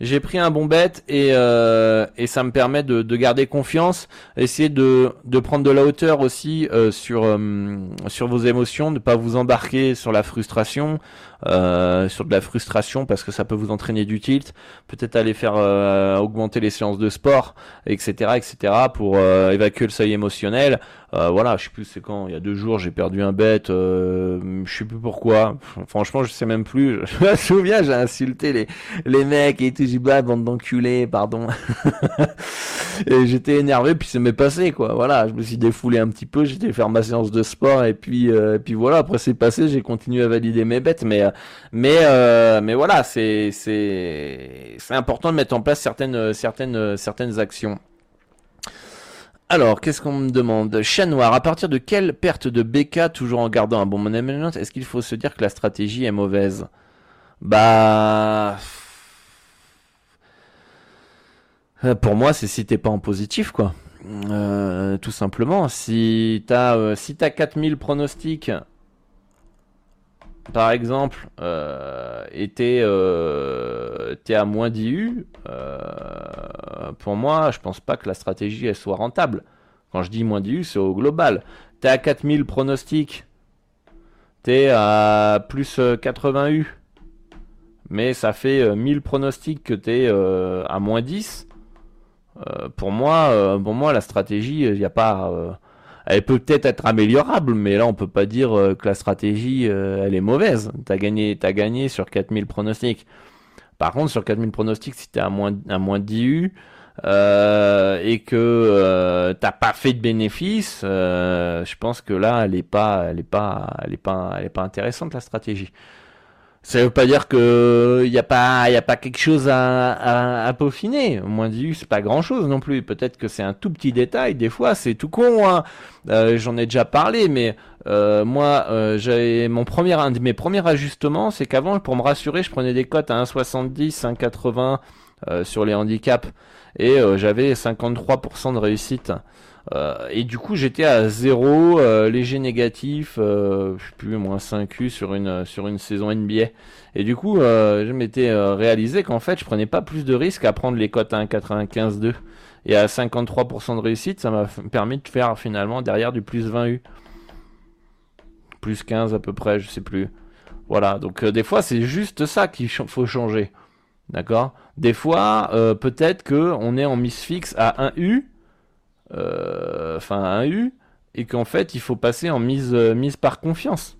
j'ai pris un bon bet et, euh, et ça me permet de, de, garder confiance, essayer de, de prendre de la hauteur aussi euh, sur, euh, sur vos émotions, ne pas vous embarquer sur la frustration, euh, sur de la frustration parce que ça peut vous entraîner du tilt, peut-être aller faire euh, augmenter les séances de sport, etc., etc., pour euh, évacuer le seuil émotionnel. voilà, je sais plus c'est quand, il y a deux jours j'ai perdu un bet, je sais plus pourquoi. Franchement, je sais même plus. (laughs) Je me souviens, j'ai insulté les les mecs et tout, j'ai bah bande d'enculés, pardon. (laughs) et j'étais énervé puis ça m'est passé quoi. Voilà, je me suis défoulé un petit peu, j'étais faire ma séance de sport et puis et puis voilà, après c'est passé, j'ai continué à valider mes bêtes mais euh, mais voilà, c'est c'est c'est important de mettre en place certaines certaines certaines actions. Alors, qu'est-ce qu'on me demande? Chat noir, à partir de quelle perte de BK, toujours en gardant un bon management, est-ce qu'il faut se dire que la stratégie est mauvaise? Bah... Euh, pour moi, c'est si t'es pas en positif, quoi. Euh, tout simplement. Si t'as euh, si t'as 4000 pronostics par exemple, euh, était euh, à moins 10 U, euh, pour moi, je pense pas que la stratégie elle soit rentable. Quand je dis moins 10 U, c'est au global. T'es à 4000 pronostics, t'es à plus 80 euh, U, mais ça fait 1000 euh, pronostics que t'es à moins 10. pour moi, pour moi, la stratégie, il n'y a pas elle peut peut-être être améliorable, mais là on peut pas dire euh, que la stratégie euh, elle est mauvaise. T'as gagné, as gagné sur 4000 pronostics. Par contre, sur 4000 pronostics, si t'es à moins, à moins de 10 U, euh, et que t'as pas fait de bénéfices, je pense que là, elle est pas, elle est pas, elle est pas, elle est pas intéressante la stratégie. Ça veut pas dire que y a pas y a pas quelque chose à, à, à peaufiner. Moins dit c'est pas grand chose non plus. Peut-être que c'est un tout petit détail. Des fois c'est tout con. Hein. Euh, J'en ai déjà parlé, mais euh, moi euh, j'avais mon premier un de mes premiers ajustements, c'est qu'avant pour me rassurer, je prenais des cotes à 1,70, 1,80 euh, sur les handicaps et euh, j'avais 53% de réussite. Euh, et du coup, j'étais à 0, euh, léger négatif, euh, je sais plus, moins 5U sur une, sur une saison NBA. Et du coup, je m'étais réalisé qu'en fait, je prenais pas plus de risques à prendre les cotes à 1,95,2. Et à 53% de réussite, ça m'a permis de faire finalement derrière du plus 20U. Plus 15 à peu près, je sais plus. Voilà, donc des fois, c'est juste ça qu'il faut changer. D'accord? Des fois, peut-être que on est en mise fixe à 1U euh, enfin un U, et qu'en fait il faut passer en mise, euh, mise par confiance.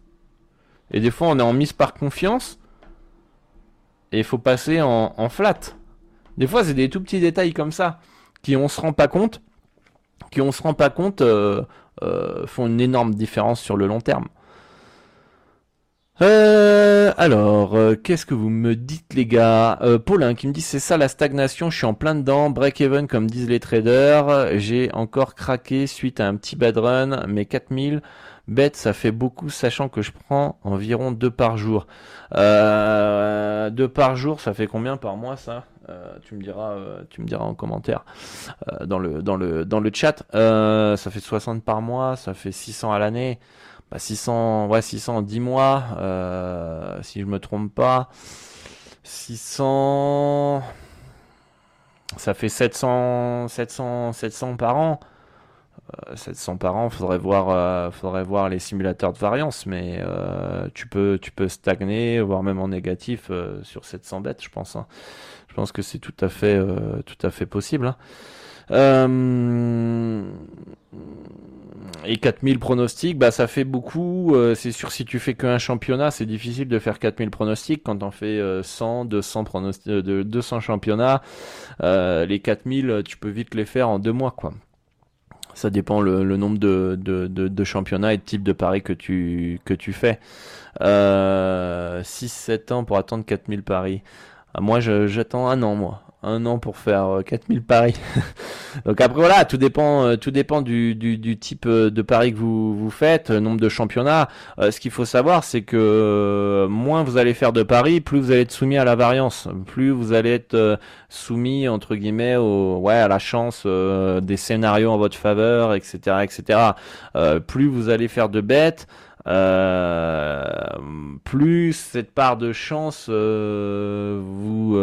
Et des fois on est en mise par confiance, et il faut passer en, en flat. Des fois c'est des tout petits détails comme ça, qui on se rend pas compte, qui on se rend pas compte euh, font une énorme différence sur le long terme. Euh, alors, euh, qu'est-ce que vous me dites les gars? Euh, Paulin qui me dit c'est ça la stagnation, je suis en plein dedans, break-even comme disent les traders, j'ai encore craqué suite à un petit bad run, mais 4000 bêtes ça fait beaucoup sachant que je prends environ deux par jour. Euh, deux par jour ça fait combien par mois ça? Tu me diras, tu me diras en commentaire dans le dans le dans le chat. ça fait 60 par mois, ça fait 600 à l'année. 600, bah, ouais, 600 en 10 mois, euh, si je me trompe pas. 600, ça fait 700, 700, 700 par an. 700 euh, par an, faudrait voir, euh, faudrait voir les simulateurs de variance, mais tu peux, tu peux stagner, voire même en négatif sur 700 bêtes, je pense. Hein. Je pense que c'est tout à fait, tout à fait possible. Hein. Euh, et 4000 pronostics, bah ça fait beaucoup. Euh, c'est sûr, si tu fais qu'un championnat, c'est difficile de faire 4000 pronostics. Quand on fait 100, 200 pronostics, de 200 championnats, euh, les 4000, tu peux vite les faire en deux mois, quoi. Ça dépend le, nombre de, championnats et de type de paris que tu, fais. 6-7 ans pour attendre 4000 paris. Moi, j'attends un an, moi un an pour faire 4000 euh, paris. (laughs) Donc après voilà, tout dépend, euh, tout dépend du, du, du, type euh, de paris que vous, vous faites, nombre de championnats. ce qu'il faut savoir, c'est que moins vous allez faire de paris, plus vous allez être soumis à la variance, plus vous allez être soumis entre guillemets au, ouais, à la chance des scénarios en votre faveur, etc., etc. plus vous allez faire de bêtes. plus cette part de chance vous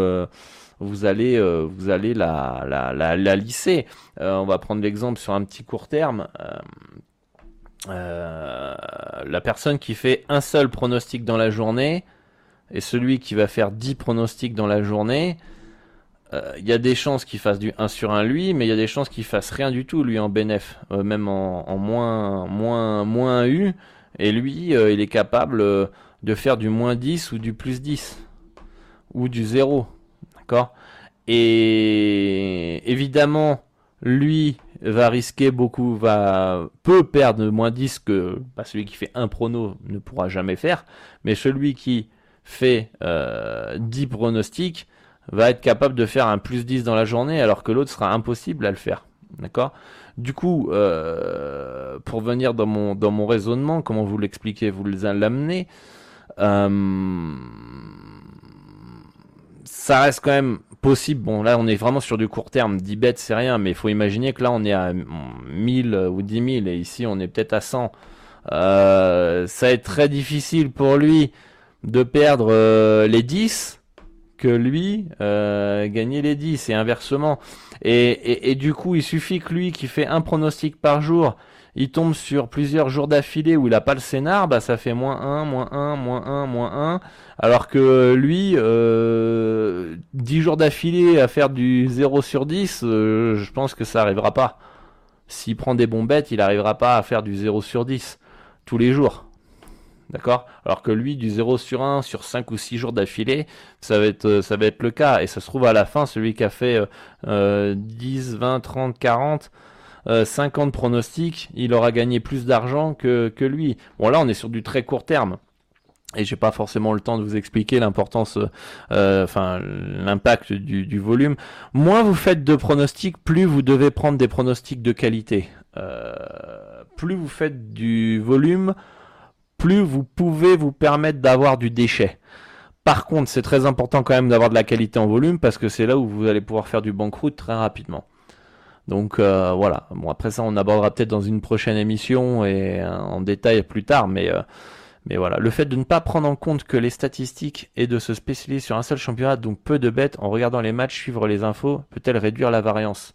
vous allez, vous allez la, la, la, lisser. on va prendre l'exemple sur un petit court terme. la personne qui fait un seul pronostic dans la journée et celui qui va faire 10 pronostics dans la journée, il euh, y a des chances qu'il fasse du 1 sur 1 lui, mais il y a des chances qu'il fasse rien du tout lui en bénéf, euh, même en, moins moins moins U. Et lui, euh, il est capable de faire du moins 10 ou du plus 10 ou du 0, Et évidemment, lui va risquer beaucoup, va peut perdre moins 10 que bah, celui qui fait un prono ne pourra jamais faire, mais celui qui fait 10 pronostics va être capable de faire un plus 10 dans la journée alors que l'autre sera impossible à le faire. D'accord Du coup, euh, pour venir dans mon, dans mon raisonnement, comment vous l'expliquez, vous l'amenez, euh, ça reste quand même possible. Bon, là, on est vraiment sur du court terme. 10 bêtes, c'est rien, mais il faut imaginer que là, on est à 1000 ou 10 000 et ici, on est peut-être à 100. Euh, ça va être très difficile pour lui de perdre les 10 que lui euh, gagner les 10 et inversement. Et, et, du coup, il suffit que lui qui fait un pronostic par jour, il tombe sur plusieurs jours d'affilée où il a pas le scénar, bah ça fait moins 1, moins 1, moins 1, moins 1. Alors que lui, euh, 10 jours d'affilée à faire du 0 sur 10, euh, je pense que ça arrivera pas. S'il prend des bons bêtes, il arrivera pas à faire du 0 sur 10 tous les jours. D'accord? Alors que lui, du 0 sur 1 sur 5 ou 6 jours d'affilée, ça va être euh, ça va être le cas. Et ça se trouve à la fin, celui qui a fait euh, 10, 20, 30, 40, euh, 50 pronostics, il aura gagné plus d'argent que, lui. Bon là, on est sur du très court terme. Et j'ai pas forcément le temps de vous expliquer l'importance, euh, enfin l'impact du, du, volume. Moins vous faites de pronostics, plus vous devez prendre des pronostics de qualité. Euh, plus vous faites du volume, plus vous pouvez vous permettre d'avoir du déchet. Par contre, c'est très important quand même d'avoir de la qualité en volume parce que c'est là où vous allez pouvoir faire du banqueroute très rapidement. Donc euh, voilà. Bon après ça, on abordera peut-être dans une prochaine émission et euh, en détail plus tard, mais euh, mais voilà, le fait de ne pas prendre en compte que les statistiques et de se spécialiser sur un seul championnat, donc peu de bêtes, en regardant les matchs, suivre les infos, peut-elle réduire la variance?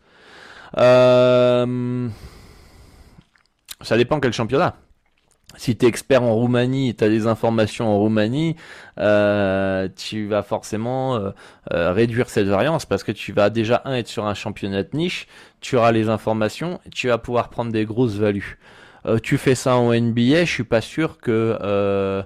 Ça dépend quel championnat. Si tu es expert en Roumanie et tu as des informations en Roumanie, tu vas forcément réduire cette variance parce que tu vas déjà un être sur un championnat de niche, tu auras les informations, tu vas pouvoir prendre des grosses values. tu fais ça en NBA, je suis pas sûr que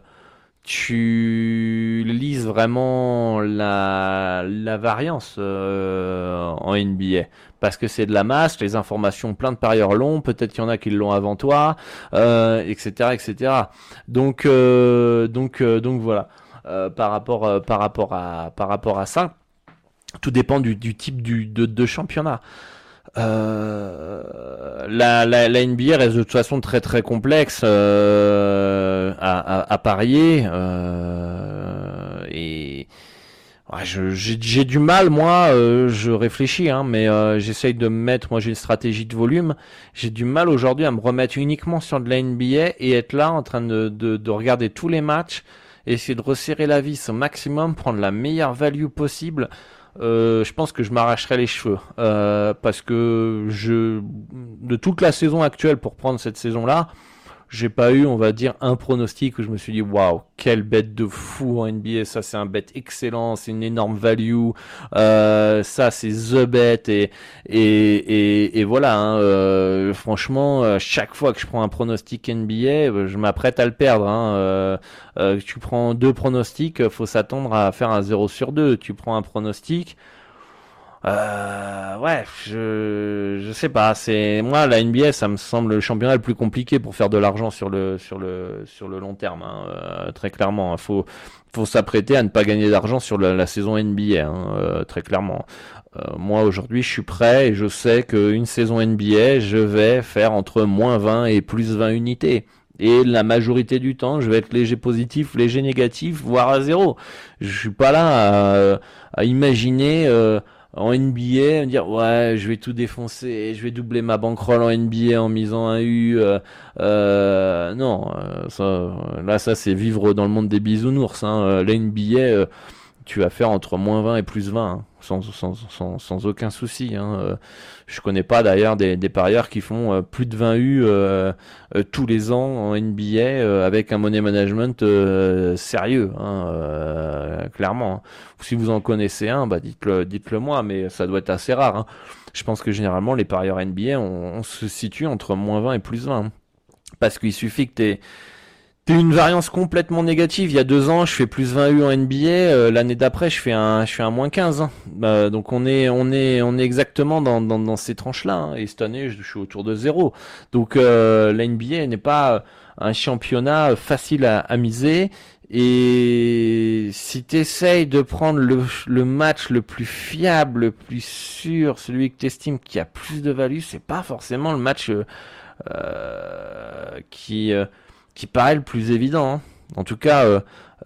tu lises vraiment la, variance euh, en NBA parce que c'est de la masse, les informations plein de parieurs longs, peut-être qu'il y en a qui l'ont avant toi, euh, etc., etc. Donc, euh, donc, euh, donc voilà. Euh, par rapport, par rapport à, par rapport à ça, tout dépend du, type du, de championnat. Euh, la, la, la, NBA reste de toute façon très très complexe euh, à, à, à, parier euh, et ouais, j'ai du mal moi euh, je réfléchis hein, mais euh, j'essaye de me mettre moi j'ai une stratégie de volume. J'ai du mal aujourd'hui à me remettre uniquement sur de la NBA et être là en train de, de, de regarder tous les matchs essayer de resserrer la vis au maximum prendre la meilleure value possible euh, je pense que je m'arracherai les cheveux euh, parce que je de toute la saison actuelle pour prendre cette saison là j'ai pas eu, on va dire, un pronostic où je me suis dit, waouh, quelle bête de fou en NBA, ça c'est un bet excellent, c'est une énorme value, euh, ça c'est the bet et et et, voilà, hein, euh, franchement, euh, chaque fois que je prends un pronostic NBA, je m'apprête à le perdre. Hein, euh, euh, tu prends deux pronostics, faut s'attendre à faire un 0 sur 2. Tu prends un pronostic, euh, ouais, je je sais pas. C'est moi la NBA, ça me semble le championnat le plus compliqué pour faire de l'argent sur le sur le sur le long terme. Hein, euh, très clairement, il hein. faut faut s'apprêter à ne pas gagner d'argent sur la, saison NBA. Hein, euh, très clairement. Euh, moi aujourd'hui, je suis prêt et je sais qu'une saison NBA, je vais faire entre moins 20 et plus 20 unités. Et la majorité du temps, je vais être léger positif, léger négatif, voire à zéro. Je suis pas là à, à imaginer euh, en NBA, dire ouais, je vais tout défoncer, je vais doubler ma bankroll en NBA en misant un U. Euh, euh, non, euh, ça, là ça c'est vivre dans le monde des bisounours. Hein. La NBA, tu vas faire entre moins 20 et plus 20, hein, sans, aucun souci. Hein. Euh, je connais pas d'ailleurs des, parieurs qui font euh, plus de 20 U euh, tous les ans en NBA avec un money management sérieux, hein, clairement. Hein. Si vous en connaissez un, bah dites-le, dites-le moi, mais ça doit être assez rare. Hein. Je pense que généralement les parieurs NBA, on, se situe entre moins 20 et plus 20. Hein. Parce qu'il suffit que tu une variance complètement négative. Il y a deux ans, je fais plus 20 U en NBA. Euh, l'année d'après, je fais un, je fais un moins 15. Hein. Bah, donc on est, on est, on est exactement dans, dans, dans ces tranches-là. Hein. Et cette année, je, suis autour de zéro. Donc euh, la NBA n'est pas un championnat facile à, à miser. Et si tu essayes de prendre le, le, match le plus fiable, le plus sûr, celui que tu estimes qui a plus de value, c'est pas forcément le match euh, qui qui paraît le plus évident. Hein. En tout cas, euh,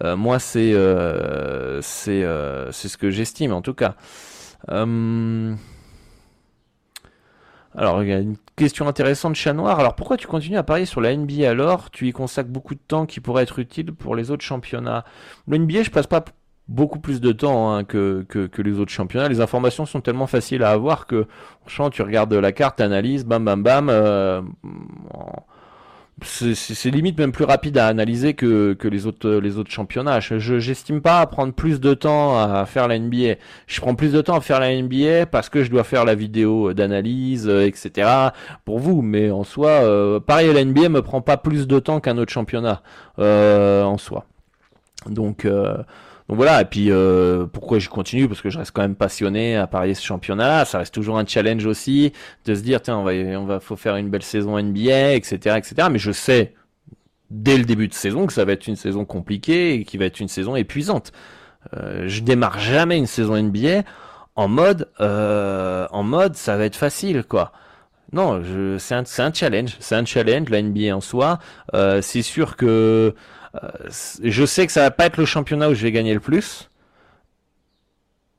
euh, moi, c'est euh, c'est ce que j'estime, en tout cas. Alors, il y a une question intéressante Chat Noir. Alors, pourquoi tu continues à parier sur la NBA alors? Tu y consacres beaucoup de temps qui pourrait être utile pour les autres championnats. Le NBA, je passe pas beaucoup plus de temps hein, que, que, les autres championnats. Les informations sont tellement faciles à avoir que, franchement, tu regardes la carte, analyse, bam, bam, bam. C'est limite même plus rapide à analyser que, les autres les championnats. Je j'estime pas prendre plus de temps à faire la NBA. Je prends plus de temps à faire la NBA parce que je dois faire la vidéo d'analyse, euh, etc. pour vous. Mais en soi, euh, pareil, la NBA me prend pas plus de temps qu'un autre championnat euh, en soi. Donc euh, donc voilà, et puis euh, pourquoi je continue? Parce que je reste quand même passionné à parier ce championnat-là. Ça reste toujours un challenge aussi de se dire tiens, on va, on va, faut faire une belle saison NBA, etc., etc. Mais je sais dès le début de saison que ça va être une saison compliquée et qui va être une saison épuisante. Euh, je démarre jamais une saison NBA en mode, euh, en mode, ça va être facile, quoi. Non, c'est un, un, challenge, c'est un challenge la NBA en soi. Euh, c'est sûr que je sais que ça va pas être le championnat où je vais gagner le plus.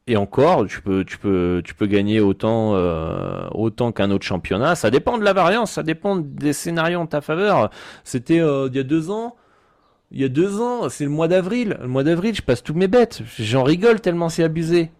Et encore, tu peux, tu peux, tu peux gagner autant, euh, autant qu'un autre championnat. Ça dépend de la variance, ça dépend des scénarios en ta faveur. C'était euh, il y a deux ans. Il y a deux ans, c'est le mois d'avril. Le mois d'avril, je passe tous mes bêtes. J'en rigole tellement c'est abusé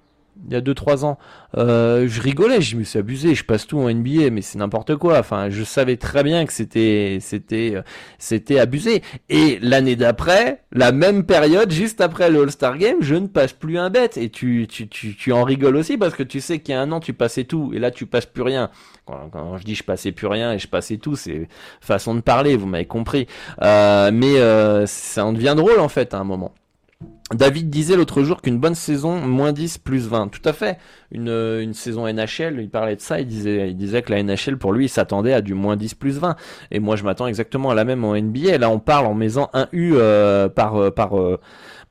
il y a 2-3 ans, euh, je rigolais, je me suis abusé, je passe tout en NBA, mais c'est n'importe quoi. Enfin, je savais très bien que c'était, c'était, c'était abusé. Et l'année d'après, la même période, juste après le All-Star Game, je ne passe plus un bet. Et tu, tu, tu, tu en rigoles aussi parce que tu sais qu'il y a un an, tu passais tout, et là, tu passes plus rien. Quand, je dis je passais plus rien et je passais tout, c'est façon de parler, vous m'avez compris. Euh, mais euh, ça en devient drôle en fait à un moment. David disait l'autre jour qu'une bonne saison, moins 10, plus 20. Tout à fait. Une, une saison NHL, il parlait de ça, il disait, il disait que la NHL, pour lui, il s'attendait à du moins 10, plus 20. Et moi, je m'attends exactement à la même en NBA. Là, on parle en mettant un U euh, par, euh, par, euh,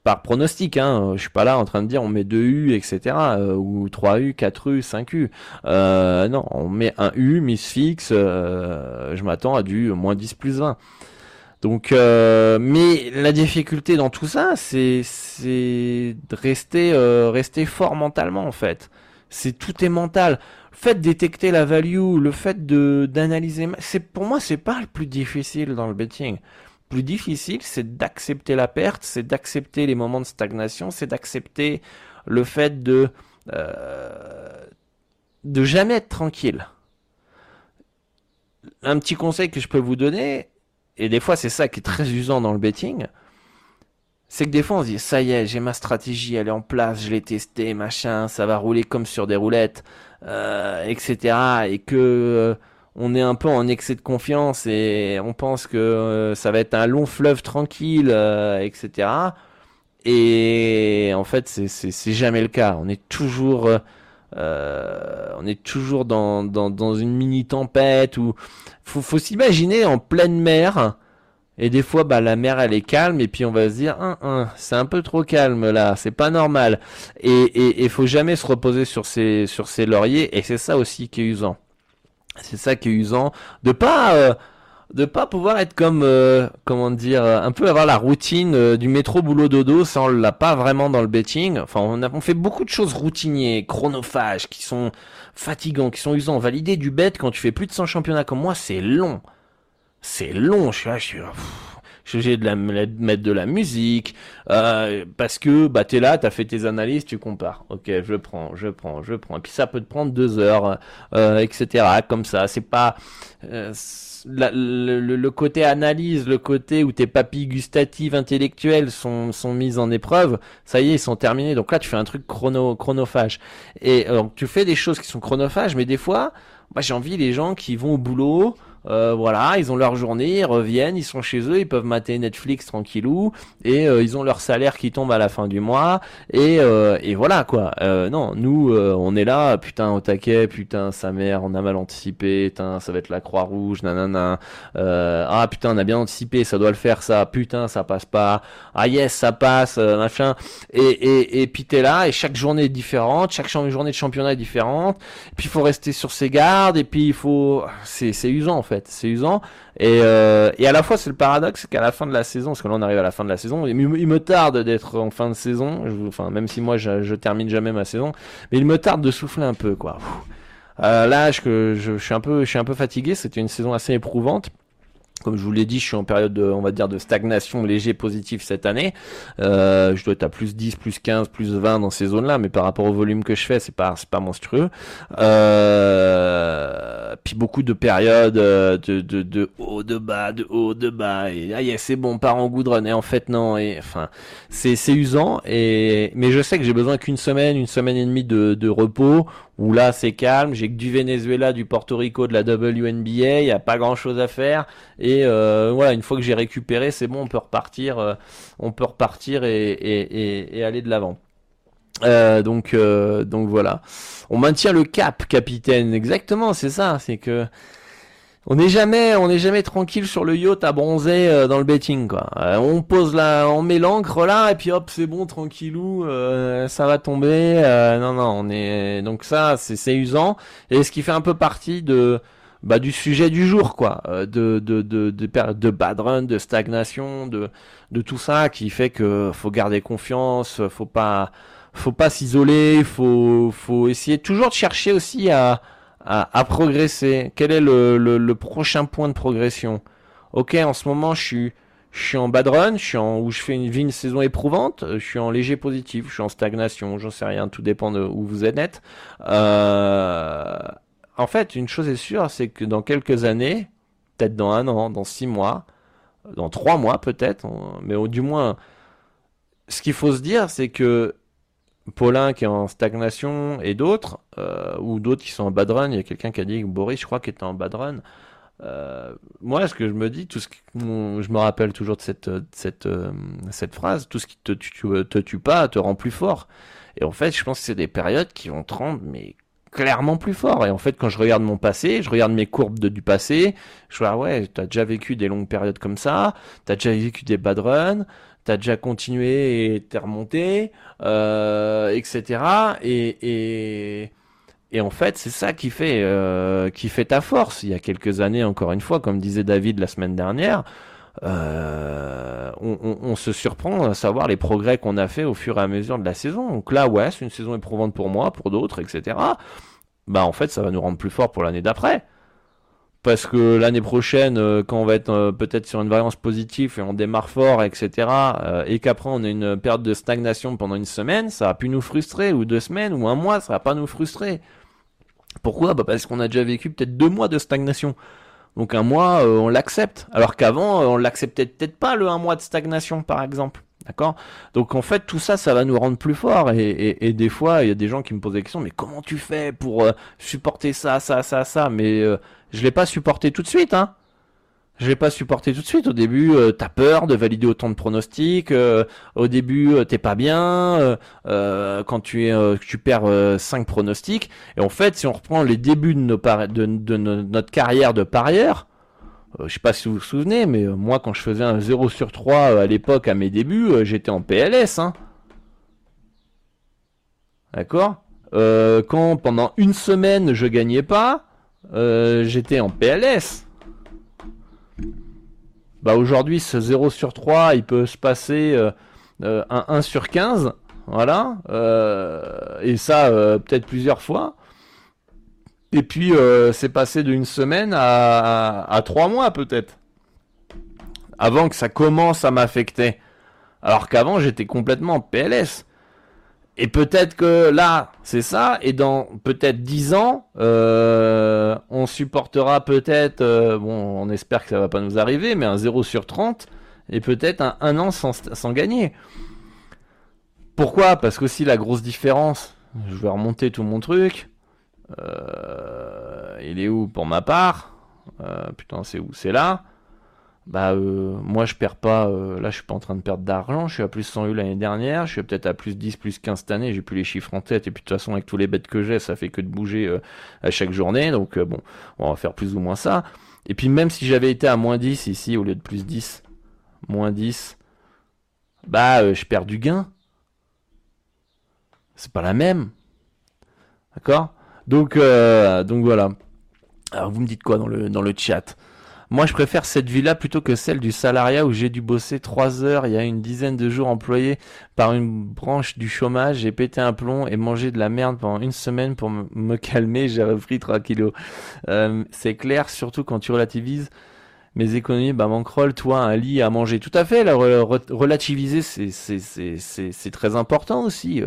par pronostic. Hein. Je suis pas là en train de dire on met 2 U, etc. ou 3 U, 4 U, 5 U. non, on met un U, mise fixe. je m'attends à du moins 10, plus 20. Donc, euh, mais la difficulté dans tout ça, c'est c'est de rester euh, rester fort mentalement en fait. C'est tout est mental. Le fait de détecter la value, le fait de d'analyser, c'est pour moi c'est pas le plus difficile dans le betting. Le plus difficile, c'est d'accepter la perte, c'est d'accepter les moments de stagnation, c'est d'accepter le fait de euh, de jamais être tranquille. Un petit conseil que je peux vous donner, et des fois c'est ça qui est très usant dans le betting, c'est que des fois on se dit ça y est, j'ai ma stratégie, elle est en place, je l'ai testée, machin, ça va rouler comme sur des roulettes, euh, etc. Et que euh, on est un peu en excès de confiance et on pense que euh, ça va être un long fleuve tranquille, etc. Et en fait c'est jamais le cas. On est toujours on est toujours dans, dans, dans une mini tempête ou faut, faut s'imaginer en pleine mer. Et des fois, bah, la mer, elle est calme, et puis on va se dire, hein, hein, c'est un peu trop calme là, c'est pas normal. Et il faut jamais se reposer sur ses, sur lauriers, et c'est ça aussi qui est usant. C'est ça qui est usant, de pas, euh, de pas pouvoir être comme, euh, comment dire, un peu avoir la routine euh, du métro boulot dodo, ça on l'a pas vraiment dans le betting. Enfin, on, a, on fait beaucoup de choses routiniers, chronophages, qui sont fatigants, qui sont usants. Valider du bet quand tu fais plus de 100 championnats comme moi, c'est long. C'est long. Je suis là, je suis, je suis de, la, mettre de la musique, euh, parce que bah t'es là, t'as fait tes analyses, tu compares. Ok, je prends, je prends, je prends. Et puis ça peut te prendre deux heures, euh, etc. Comme ça, c'est pas euh, le, côté analyse, le côté où tes papilles gustatives intellectuelles sont, sont mises en épreuve, ça y est, ils sont terminés. Donc là, tu fais un truc chrono, chronophage. Et donc tu fais des choses qui sont chronophages, mais des fois, moi j'ai envie les gens qui vont au boulot, euh, voilà, ils ont leur journée, ils reviennent, ils sont chez eux, ils peuvent mater Netflix tranquillou, et euh, ils ont leur salaire qui tombe à la fin du mois, et, euh, et voilà quoi. non, nous, on est là, putain au taquet, putain sa mère, on a mal anticipé, putain ça va être la croix rouge, nanana. ah putain on a bien anticipé, ça doit le faire ça, putain ça passe pas. Ah yes ça passe, machin. Et et et puis t'es là, et chaque journée est différente, chaque journée de championnat est différente. Puis il faut rester sur ses gardes, et puis il faut, c'est c'est usant en fait c'est usant. Et, euh, et à la fois, c'est le paradoxe, qu'à la fin de la saison, parce que là on arrive à la fin de la saison, il, me tarde d'être en fin de saison, enfin même si moi je, termine jamais ma saison, mais il me tarde de souffler un peu, quoi. Euh, là, je, suis un peu, je suis un peu fatigué. C'était une saison assez éprouvante. Comme je vous l'ai dit, je suis en période de, on va dire, de stagnation léger positif cette année. Euh, je dois être à plus 10, plus 15, plus 20 dans ces zones-là, mais par rapport au volume que je fais, c'est pas, c'est pas monstrueux. Euh, puis beaucoup de périodes euh, de, de, de haut, de bas, de haut, de bas. Et ah c'est bon, part en goudron. Et en fait, non. Et enfin, c'est, c'est usant. Et mais je sais que j'ai besoin qu'une semaine, une semaine et demie de, de repos où là c'est calme, j'ai que du Venezuela, du Porto Rico, de la WNBA, il y a pas grand chose à faire et euh, voilà, une fois que j'ai récupéré, c'est bon, on peut repartir, euh, on peut repartir et, et, et, aller de l'avant. Euh, donc donc voilà, on maintient le cap, capitaine. Exactement, c'est ça, c'est que on n'est jamais, on n'est jamais tranquille sur le yacht à bronzer euh, dans le betting quoi. Euh, on pose la, on met l'encre là et puis hop c'est bon tranquillou, euh, ça va tomber. non non, on est donc ça c'est c'est usant et ce qui fait un peu partie de bah du sujet du jour quoi, de de de de, de, de bad run, de stagnation, de de tout ça qui fait que faut garder confiance, faut pas faut pas s'isoler, faut faut essayer toujours de chercher aussi à à, progresser Quel est le, prochain point de progression? Ok, en ce moment, je suis, en bad run, je suis où je fais une, une saison éprouvante, je suis en léger positif, je suis en stagnation, j'en sais rien, tout dépend de où vous êtes. Euh, en fait, une chose est sûre, c'est que dans quelques années, peut-être dans un an, dans six mois, dans trois mois peut-être, mais au, du moins, ce qu'il faut se dire, c'est que Paulin qui est en stagnation et d'autres, euh, ou d'autres qui sont en bad run. Il y a quelqu'un qui a dit que Boris, je crois, qui était en bad run. Euh, moi, ce que je me dis, tout ce qui, je me rappelle toujours de cette, cette, euh, cette phrase, tout ce qui te, te tue pas te rend plus fort. Et en fait, je pense que c'est des périodes qui vont te rendre, mais clairement plus fort. Et en fait, quand je regarde mon passé, je regarde mes courbes du passé, je vois, ouais, t'as déjà vécu des longues périodes comme ça, t'as déjà vécu des bad runs, t'as déjà continué et t'es remonté, euh, etc. Et, en fait, c'est ça qui fait, euh, qui fait ta force. Il y a quelques années, encore une fois, comme disait David la semaine dernière, euh, on, se surprend à savoir les progrès qu'on a fait au fur et à mesure de la saison. Donc là, ouais, c'est une saison éprouvante pour moi, pour d'autres, etc. Bah en fait, ça va nous rendre plus forts pour l'année d'après parce que l'année prochaine, euh, quand on va être euh, peut-être sur une variance positive et on démarre fort, etc., euh, et qu'après on a une période de stagnation pendant une semaine, ça va plus nous frustrer, ou deux semaines, ou un mois, ça va pas nous frustrer. Pourquoi? Bah Parce qu'on a déjà vécu peut-être deux mois de stagnation. Donc un mois, on l'accepte. Alors qu'avant, on l'acceptait peut-être pas le un mois de stagnation, par exemple. D'accord? Donc en fait, tout ça, ça va nous rendre plus forts. Et, des fois, il y a des gens qui me posent des questions, mais comment tu fais pour supporter ça, ça, ça, ça? Mais je l'ai pas supporté tout de suite, hein. Je l'ai pas supporté tout de suite. Au début, euh, t'as peur de valider autant de pronostics. Euh, au début, euh, t'es pas bien. quand tu es, tu perds 5 pronostics. Et en fait, si on reprend les débuts de, de, notre carrière de parieur, je sais pas si vous vous souvenez, mais moi, quand je faisais un 0 sur 3 à l'époque, à mes débuts, j'étais en PLS. Hein. D'accord? Quand pendant une semaine, je gagnais pas, euh, j'étais en PLS. Bah aujourd'hui, ce 0 sur 3, il peut se passer euh, euh, un 1 sur 15. Voilà. et ça, peut-être plusieurs fois. Et puis, c'est passé d'une semaine à, 3 mois peut-être. avant que ça commence à m'affecter. Alors qu'avant, j'étais complètement PLS. Et peut-être que là, c'est ça, et dans peut-être 10 ans, euh, on supportera peut-être, euh, bon, on espère que ça va pas nous arriver, mais un 0 sur 30, et peut-être un, an sans, sans gagner. Pourquoi? Parce qu'aussi la grosse différence, je vais remonter tout mon truc, euh, il est où pour ma part euh, Putain, c'est où C'est là bah euh, moi je perds pas là je suis pas en train de perdre d'argent je suis à plus 100 U l'année dernière je suis peut-être à plus 10 plus 15 cette année j'ai plus les chiffres en tête et puis de toute façon avec tous les bêtes que j'ai ça fait que de bouger à chaque journée donc bon on va faire plus ou moins ça. Et puis même si j'avais été à moins 10 ici au lieu de plus 10 moins 10 bah je perds du gain. C'est pas la même. D'accord? Donc donc voilà alors vous me dites quoi dans le dans le chat? Moi, je préfère cette vie-là plutôt que celle du salariat où j'ai dû bosser trois heures il y a une dizaine de jours employé par une branche du chômage. J'ai pété un plomb et mangé de la merde pendant une semaine pour me calmer. (laughs) J'ai repris 3 kilos. Euh, c'est clair, surtout quand tu relativises mes économies, bah Mancroll, toi, un lit à manger. Tout à fait, la relativiser, c'est très important aussi.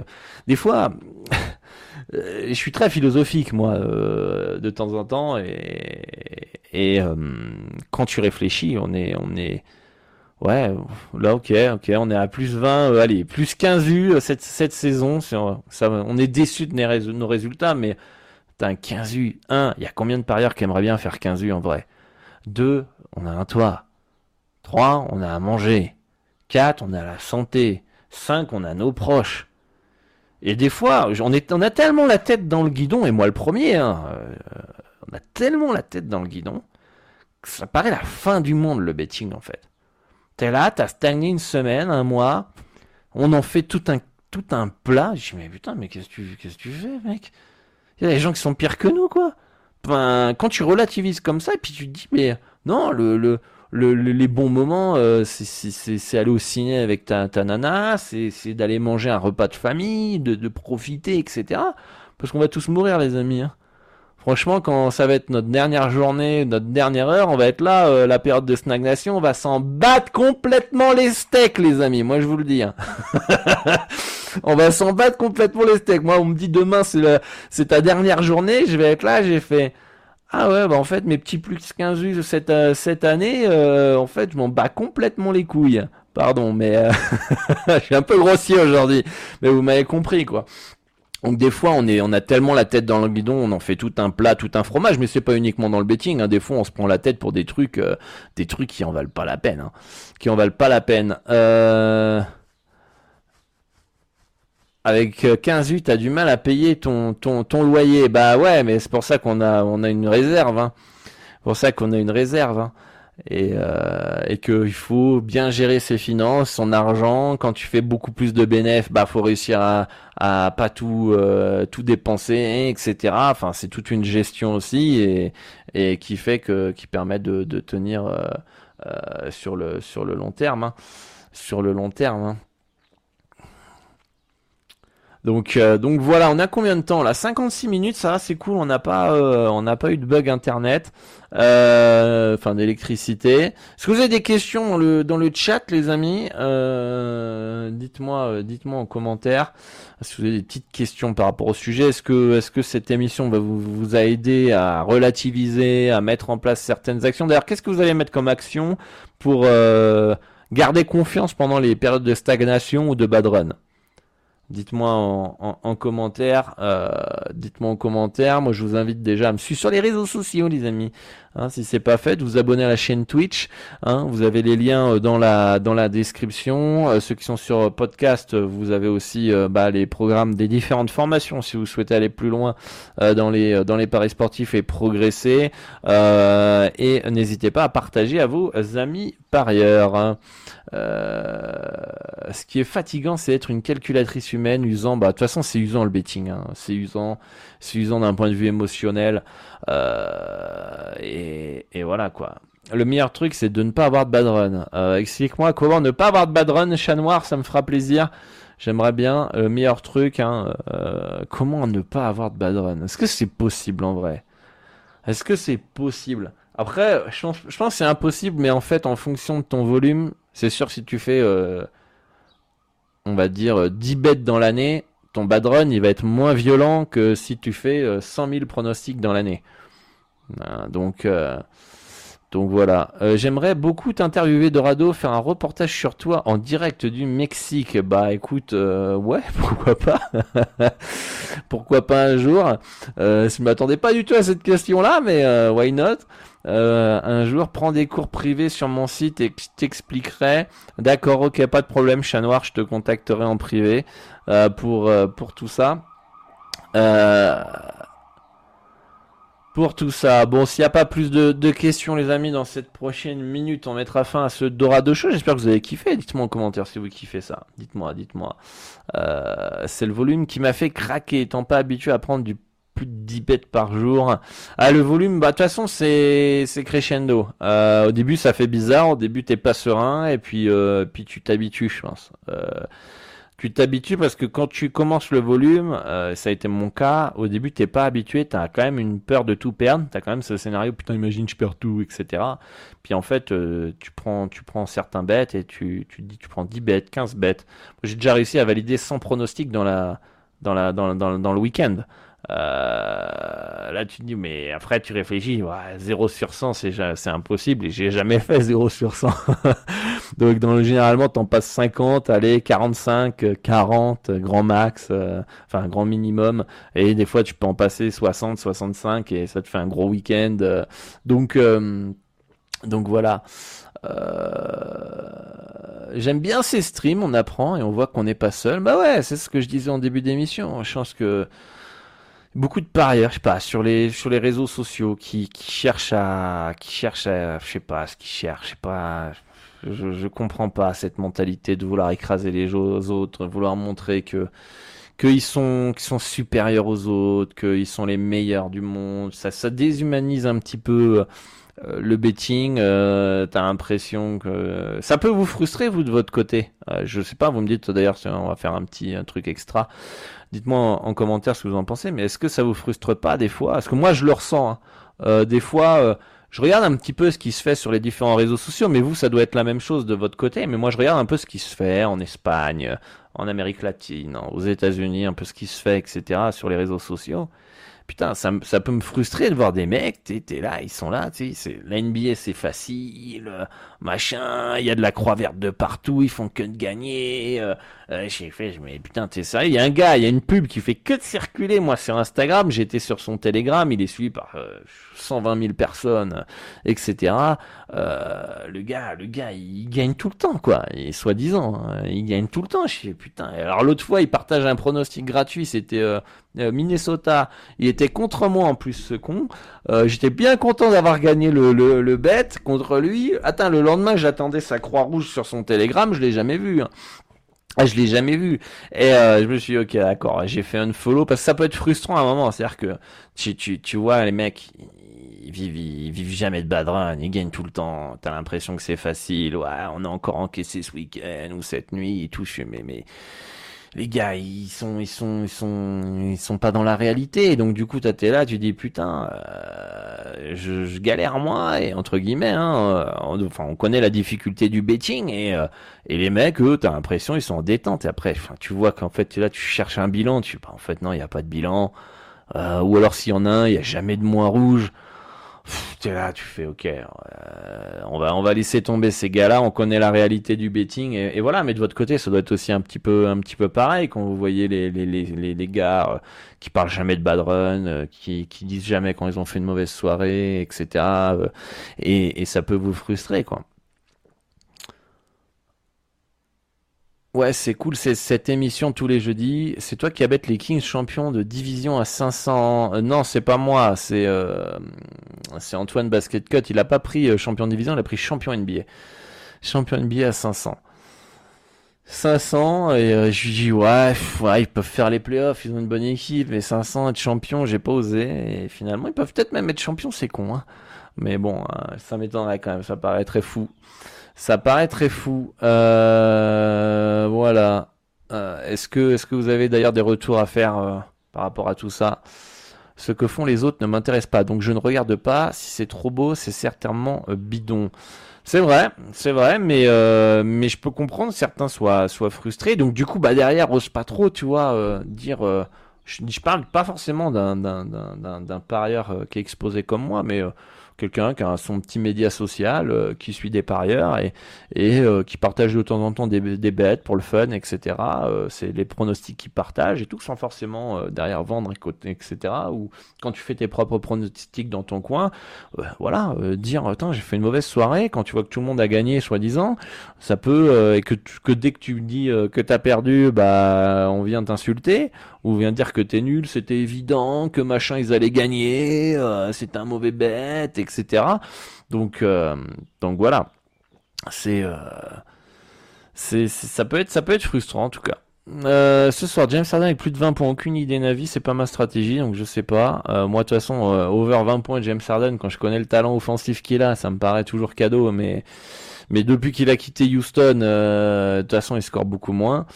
Des fois, euh, (laughs) je suis très philosophique, moi, euh, de temps en temps, et, euh, quand tu réfléchis, on est, on est, ouais, là, ok, ok, on est à plus 20, euh, allez, plus 15 vues cette, saison. Ça, on est déçu de nos résultats, mais t'as 15 vues. 1, il y a combien de parieurs qui aimeraient bien faire 15 vues en vrai? 2, on a un toit. 3, on a à manger. 4, on a la santé. 5, on a nos proches. Et des fois, on, a tellement la tête dans le guidon, et moi le premier, hein, euh, on a tellement la tête dans le guidon que ça paraît la fin du monde le betting en fait. T'es là, t'as stagné une semaine, un mois, on en fait tout un, tout un plat. Je dis mais putain, mais qu'est-ce que tu, que tu fais, mec? Il y a des gens qui sont pires que nous, quoi. Enfin, quand tu relativises comme ça, et puis tu te dis mais non, le, le, le, les bons moments, euh, c'est aller au ciné avec ta, ta nana, c'est d'aller manger un repas de famille, de, de profiter, etc. Parce qu'on va tous mourir, les amis. Hein. Franchement, quand ça va être notre dernière journée, notre dernière heure, on va être là, euh, la période de stagnation, on va s'en battre complètement les steaks, les amis. Moi, je vous le dis. Hein. (laughs) on va s'en battre complètement les steaks. Moi, on me dit demain, c'est ta dernière journée, je vais être là, j'ai fait. Ah ouais, bah en fait, mes petits plus 15 us cette, euh, cette année, euh, en fait, je m'en bats complètement les couilles. Pardon, mais (laughs) je suis un peu grossier aujourd'hui. Mais vous m'avez compris, quoi. Donc des fois on est on a tellement la tête dans le guidon, on en fait tout un plat, tout un fromage, mais c'est pas uniquement dans le betting. Hein. Des fois on se prend la tête pour des trucs, euh, des trucs qui en valent pas la peine, hein. qui en valent pas la peine. Euh... Avec 15 U, t'as du mal à payer ton, ton, ton loyer. Bah ouais, mais c'est pour ça qu'on a on a une réserve. Hein. Pour ça qu'on a une réserve. Hein et, euh, et qu'il faut bien gérer ses finances, son argent. Quand tu fais beaucoup plus de bénéfices, bah faut réussir à, à pas tout euh, tout dépenser, etc. Enfin, c'est toute une gestion aussi et, et qui fait que qui permet de, de tenir euh, euh sur le sur le long terme, hein. sur le long terme. Donc, euh, donc voilà, on a combien de temps là? 56 minutes, ça c'est cool, on n'a pas, euh, on n'a pas eu de bug internet, euh, enfin d'électricité. Est-ce que vous avez des questions dans le, dans le chat, les amis? Dites-moi, dites-moi en commentaire. Est-ce que vous avez des petites questions par rapport au sujet? Est-ce que, est-ce que cette émission va vous, vous a aidé à relativiser, à mettre en place certaines actions? D'ailleurs, qu'est-ce que vous allez mettre comme action pour garder confiance pendant les périodes de stagnation ou de bad run? Dites-moi en, commentaire. Euh, dites-moi en commentaire. Moi, je vous invite déjà à me suivre sur les réseaux sociaux, les amis. Hein, si c'est pas fait, vous abonner à la chaîne Twitch. Hein, vous avez les liens euh, dans la description. Euh, ceux qui sont sur podcast, vous avez aussi bah, les programmes des différentes formations si vous souhaitez aller plus loin dans les dans les paris sportifs et progresser. et n'hésitez pas à partager à vos amis parieurs. Hein. ce qui est fatigant, c'est être une calculatrice humaine usant. Bah, de toute façon, c'est usant le betting. Hein. C'est usant, c'est usant d'un point de vue émotionnel. Euh, et, et, voilà quoi. Le meilleur truc, c'est de ne pas avoir de bad run. Euh, Explique-moi comment ne pas avoir de bad run, chat noir, ça me fera plaisir. J'aimerais bien. Le meilleur truc, hein, euh, comment ne pas avoir de bad run? Est-ce que c'est possible en vrai? Est-ce que c'est possible? Après, je pense, je pense que c'est impossible, mais en fait, en fonction de ton volume, c'est sûr si tu fais, on va dire, 10 bêtes dans l'année, ton bad run, il va être moins violent que si tu fais 100 000 pronostics dans l'année. donc, donc voilà, euh, j'aimerais beaucoup t'interviewer Dorado, faire un reportage sur toi en direct du Mexique. Bah écoute, euh, ouais, (laughs) pourquoi pas? Pourquoi pas un jour? Euh, Je m'attendais pas du tout à cette question-là, mais euh, why not? Un jour, prends des cours privés sur mon site et je t'expliquerai. D'accord, ok, pas de problème, chat noir, je te contacterai en privé pour, pour tout ça. Euh, pour tout ça. Bon, s'il n'y a pas plus de, questions, les amis, dans cette prochaine minute, on mettra fin à ce Dorado Show. J'espère que vous avez kiffé. Dites-moi en commentaire si vous kiffez ça. Dites-moi, dites-moi. Euh, c'est le volume qui m'a fait craquer, étant pas habitué à prendre du plus de 10 bêtes par jour. Ah, le volume, bah, de toute façon, c'est, c'est crescendo. Euh, au début, ça fait bizarre. Au début, t'es pas serein. Et puis, euh, puis tu t'habitues, je pense. Euh, tu t'habitues parce que quand tu commences le volume, euh, ça a été mon cas, au début t'es pas habitué, t'as quand même une peur de tout perdre, t'as quand même ce scénario, putain imagine je perds tout, etc. Puis en fait, tu prends tu prends certains bêtes et tu, tu dis tu prends 10 bêtes, 15 bêtes. J'ai déjà réussi à valider 100 pronostics dans la dans la dans, dans, dans le week-end. Euh, là, tu te dis, mais après, tu réfléchis, ouais, 0 sur 100, c'est impossible, et j'ai jamais (laughs) fait 0 sur 100. (laughs) Donc, dans le, généralement, t'en passes 50, allez, 45, 40, grand max, euh, enfin, grand minimum, et des fois, tu peux en passer 60, 65, et ça te fait un gros week-end. Euh. donc, donc voilà. J'aime bien ces streams, on apprend et on voit qu'on n'est pas seul. Bah ouais, c'est ce que je disais en début d'émission. Je pense que beaucoup de parieurs, je sais pas, sur les sur les réseaux sociaux qui, qui cherchent à qui cherchent à je sais pas ce qu'ils cherchent, je sais pas je, je comprends pas cette mentalité de vouloir écraser les autres, vouloir montrer que qu'ils sont qu'ils sont supérieurs aux autres, qu'ils sont les meilleurs du monde, ça ça déshumanise un petit peu euh, le betting, euh, t'as l'impression que ça peut vous frustrer vous de votre côté. Euh, je sais pas, vous me dites d'ailleurs, on va faire un petit truc extra. Dites-moi en, commentaire ce que vous en pensez, mais est-ce que ça vous frustre pas des fois? Parce que moi je le ressens. Hein. Euh, des fois, euh, je regarde un petit peu ce qui se fait sur les différents réseaux sociaux, mais vous, ça doit être la même chose de votre côté. Mais moi, je regarde un peu ce qui se fait en Espagne, en Amérique latine, aux États-Unis, un peu ce qui se fait, etc. sur les réseaux sociaux putain, ça, peut me frustrer de voir des mecs, t'es es là, ils sont là, tu sais, la NBA c'est facile, euh, machin, il y a de la croix verte de partout, ils font que de gagner. Euh, euh j'ai fait, je me putain, t'es sérieux, il y a un gars, il y a une pub qui fait que de circuler, moi sur Instagram, j'étais sur son Telegram, il est suivi par 120 000 personnes, etc. Euh, le gars, le gars, il gagne tout le temps, quoi, et soi-disant, hein, il gagne tout le temps. Je fais, putain, alors l'autre fois, il partage un pronostic gratuit, c'était euh, Minnesota, il était contre moi en plus ce con. Euh, j'étais bien content d'avoir gagné le, le, bet contre lui. Attends, le lendemain j'attendais sa croix rouge sur son télégramme, je l'ai jamais vu. Hein. Ah, je l'ai jamais vu. Et euh, je me suis dit, ok, d'accord, j'ai fait un follow parce que ça peut être frustrant à un moment. C'est-à-dire que tu, tu, tu vois les mecs, ils vivent, ils vivent jamais de bad run, ils gagnent tout le temps. T'as l'impression que c'est facile. Ouais, on a encore encaissé ce week-end ou cette nuit et tout. Je mais, mais les gars, ils sont, ils sont, ils sont, ils sont pas dans la réalité. donc du coup, t'es là, tu dis putain, euh, je, galère moi et entre guillemets, hein, euh, enfin, on connaît la difficulté du betting et euh, et les mecs, eux, t'as l'impression ils sont en détente. Et après, tu vois qu'en fait, là, tu cherches un bilan, tu, en fait, non, il y a pas de bilan. ou alors s'il y en a un, il y a jamais de moins rouge t'es là, tu fais ok, euh, on va on va laisser tomber ces gars-là. On connaît la réalité du betting et, voilà. Mais de votre côté, ça doit être aussi un petit peu un petit peu pareil quand vous voyez les les les les, gars euh, qui parlent jamais de bad run, euh, qui qui disent jamais quand ils ont fait une mauvaise soirée, etc. et, et ça peut vous frustrer quoi. Ouais, c'est cool, c'est cette émission tous les jeudis. C'est toi qui abette les Kings champions de division à 500. Euh, non, c'est pas moi, c'est euh, c'est Antoine Basket Cut. Il a pas pris euh, champion de division, il a pris champion NBA. Champion NBA à 500. 500 et je lui dis ouais, ouais, ils peuvent faire les playoffs, ils ont une bonne équipe, mais 500 être champion, j'ai pas osé. Et finalement, ils peuvent peut-être même être champion, c'est con. Hein. Mais bon, ça m'étonnerait quand même, ça paraît très fou. Ça paraît très fou. Euh, voilà. Euh, est-ce que, est-ce que vous avez d'ailleurs des retours à faire euh, par rapport à tout ça? Ce que font les autres ne m'intéresse pas, donc je ne regarde pas. Si c'est trop beau, c'est certainement bidon. C'est vrai, c'est vrai, mais mais je peux comprendre certains soient soient frustrés. Donc du coup, bah derrière, ose pas trop, tu vois, dire. je, je parle pas forcément d'un d'un d'un parieur qui est exposé comme moi, mais quelqu'un qui a son petit média social, euh, qui suit des parieurs et, et euh, qui partage de temps en temps des, des bêtes pour le fun, etc. Euh, c'est les pronostics qu'il partage et tout, sans forcément derrière vendre, etc. Ou quand tu fais tes propres pronostics dans ton coin, voilà, dire, attends, j'ai fait une mauvaise soirée, quand tu vois que tout le monde a gagné, soi-disant, ça peut, et que, que dès que tu dis que t'as perdu, bah, on vient t'insulter, ou vient dire que t'es nul, c'était évident, que machin ils allaient gagner, c'est un mauvais bête. Donc, euh, donc voilà. Euh, c'est, ça peut être, peut être frustrant en tout cas. Euh, ce soir, James Harden avec plus de 20 points, aucune idée Navi, c'est pas ma stratégie, donc je sais pas. moi, de toute façon, over 20 points, James Harden, quand je connais le talent offensif qu'il a, ça me paraît toujours cadeau, mais, depuis qu'il a quitté Houston, de toute façon, il score beaucoup moins.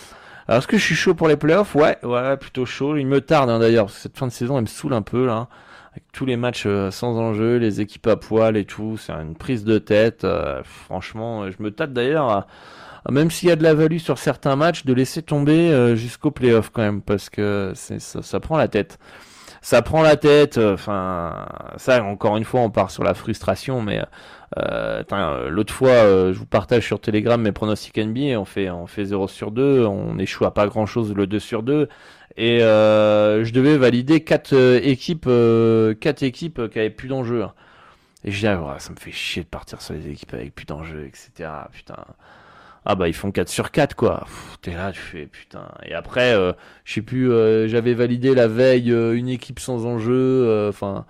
Alors, est-ce que je suis chaud pour les playoffs? Ouais, ouais, plutôt chaud. Il me tarde hein, d'ailleurs, cette fin de saison, elle me saoule un peu là tous les matchs euh, sans enjeu, les équipes à poil et tout, c'est une prise de tête. Euh, franchement, je me tâte d'ailleurs, même s'il y a de la value sur certains matchs, de laisser tomber euh, jusqu'au playoff quand même, parce que ça, ça prend la tête ça prend la tête. Enfin, ça, encore une fois, on part sur la frustration, mais euh, l'autre fois, je vous partage sur Telegram mes pronostics NBA. On fait, on fait 0 sur 2, on échoue à pas grand chose le 2 sur 2 et euh, je devais valider quatre euh, équipes, euh, quatre équipes qui avaient plus d'enjeux. Hein. Et je dis, ah, ça me fait chier de partir sur les équipes avec plus d'enjeux, etc. Putain. Ah bah ils font 4 sur 4 quoi. T'es là, tu fais putain. Et après, je sais plus, j'avais validé la veille une équipe sans enjeu. Enfin,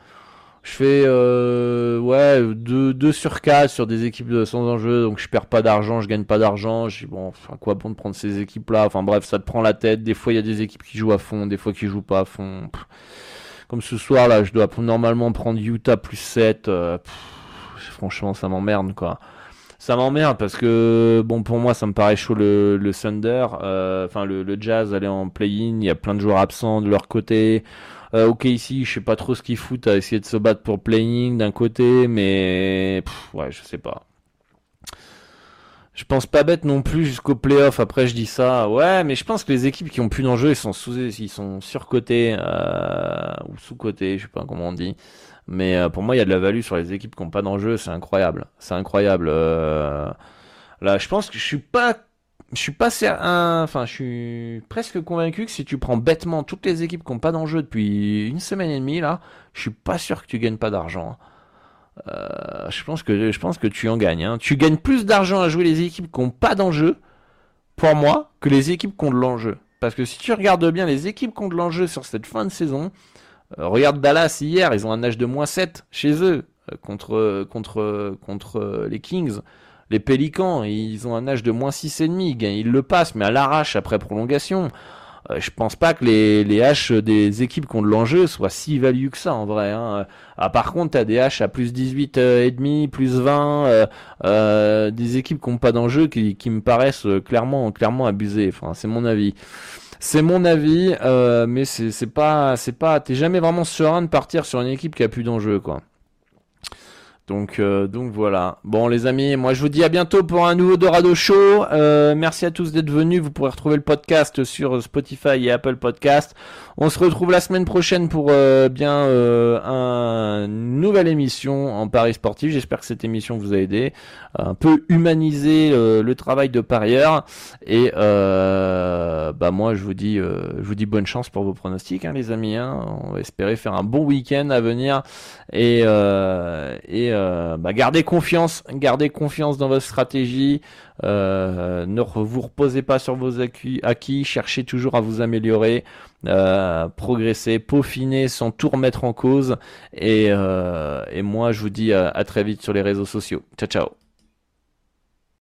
je fais euh, ouais 2, sur 4 sur des équipes sans enjeu, donc je perds pas d'argent, je gagne pas d'argent. Je dis bon, enfin, quoi bon de prendre ces équipes-là? Enfin bref, ça te prend la tête. Des fois il y a des équipes qui jouent à fond, des fois qui jouent pas à fond. Comme ce soir là, je dois normalement prendre Utah plus 7. Euh, franchement, ça m'emmerde quoi. Ça m'emmerde parce que bon pour moi ça me paraît chaud le, le Thunder, euh, enfin le, le Jazz aller en play-in, il y a plein de joueurs absents de leur côté. Euh, ok ici, je sais pas trop ce qu'ils foutent à essayer de se battre pour playing d'un côté, mais ouais, je sais pas. Je pense pas bête non plus jusqu'au playoff. Après, je dis ça. Ouais, mais je pense que les équipes qui ont plus d'enjeux, ils sont sous, ils sont surcotés euh, ou sous-cotés, je sais pas comment on dit. Mais euh, pour moi, il y a de la value sur les équipes qui ont pas d'enjeux. C'est incroyable. C'est incroyable. Là, je pense que je suis pas je suis presque convaincu que si tu prends bêtement toutes les équipes qui n'ont pas d'enjeu depuis une semaine et demie, là, je suis pas sûr que tu gagnes pas d'argent. Euh, je pense que je pense que tu en gagnes. Hein. Tu gagnes plus d'argent à jouer les équipes qui n'ont pas d'enjeu, pour moi, que les équipes qui ont de l'enjeu. Parce que si tu regardes bien les équipes qui ont de l'enjeu sur cette fin de saison, euh, regarde Dallas hier, ils ont un âge de moins 7 chez eux euh, contre contre contre les Kings. Les Pélicans, ils ont un âge de moins 6,5, ils le passent, mais à l'arrache après prolongation. Euh, je pense pas que les, les H des équipes qui ont de l'enjeu soient si value que ça en vrai. Hein. Ah, par contre, t'as des H à plus 18 euh, et demi, plus 20, euh, euh, des équipes qui n'ont pas d'enjeu qui, qui me paraissent clairement clairement abusées. Enfin, c'est mon avis. C'est mon avis, mais c'est pas c'est pas t'es jamais vraiment serein de partir sur une équipe qui a plus d'enjeu quoi. Donc, euh, donc voilà. Bon les amis, moi je vous dis à bientôt pour un nouveau Dorado Show. Euh, merci à tous d'être venus. Vous pourrez retrouver le podcast sur Spotify et Apple Podcast. On se retrouve la semaine prochaine pour euh, bien euh, un, une nouvelle émission en Paris sportif. J'espère que cette émission vous a aidé, un peu humaniser euh, le travail de parieur. Et bah moi je vous dis, je vous dis bonne chance pour vos pronostics, hein, les amis. Hein. On va espérer faire un bon week-end à venir et et bah, gardez confiance, gardez confiance dans votre stratégie. Euh, ne vous reposez pas sur vos acquis, cherchez toujours à vous améliorer, euh, progresser, peaufiner sans tout remettre en cause. Et, euh, et moi, je vous dis à très vite sur les réseaux sociaux. Ciao, ciao.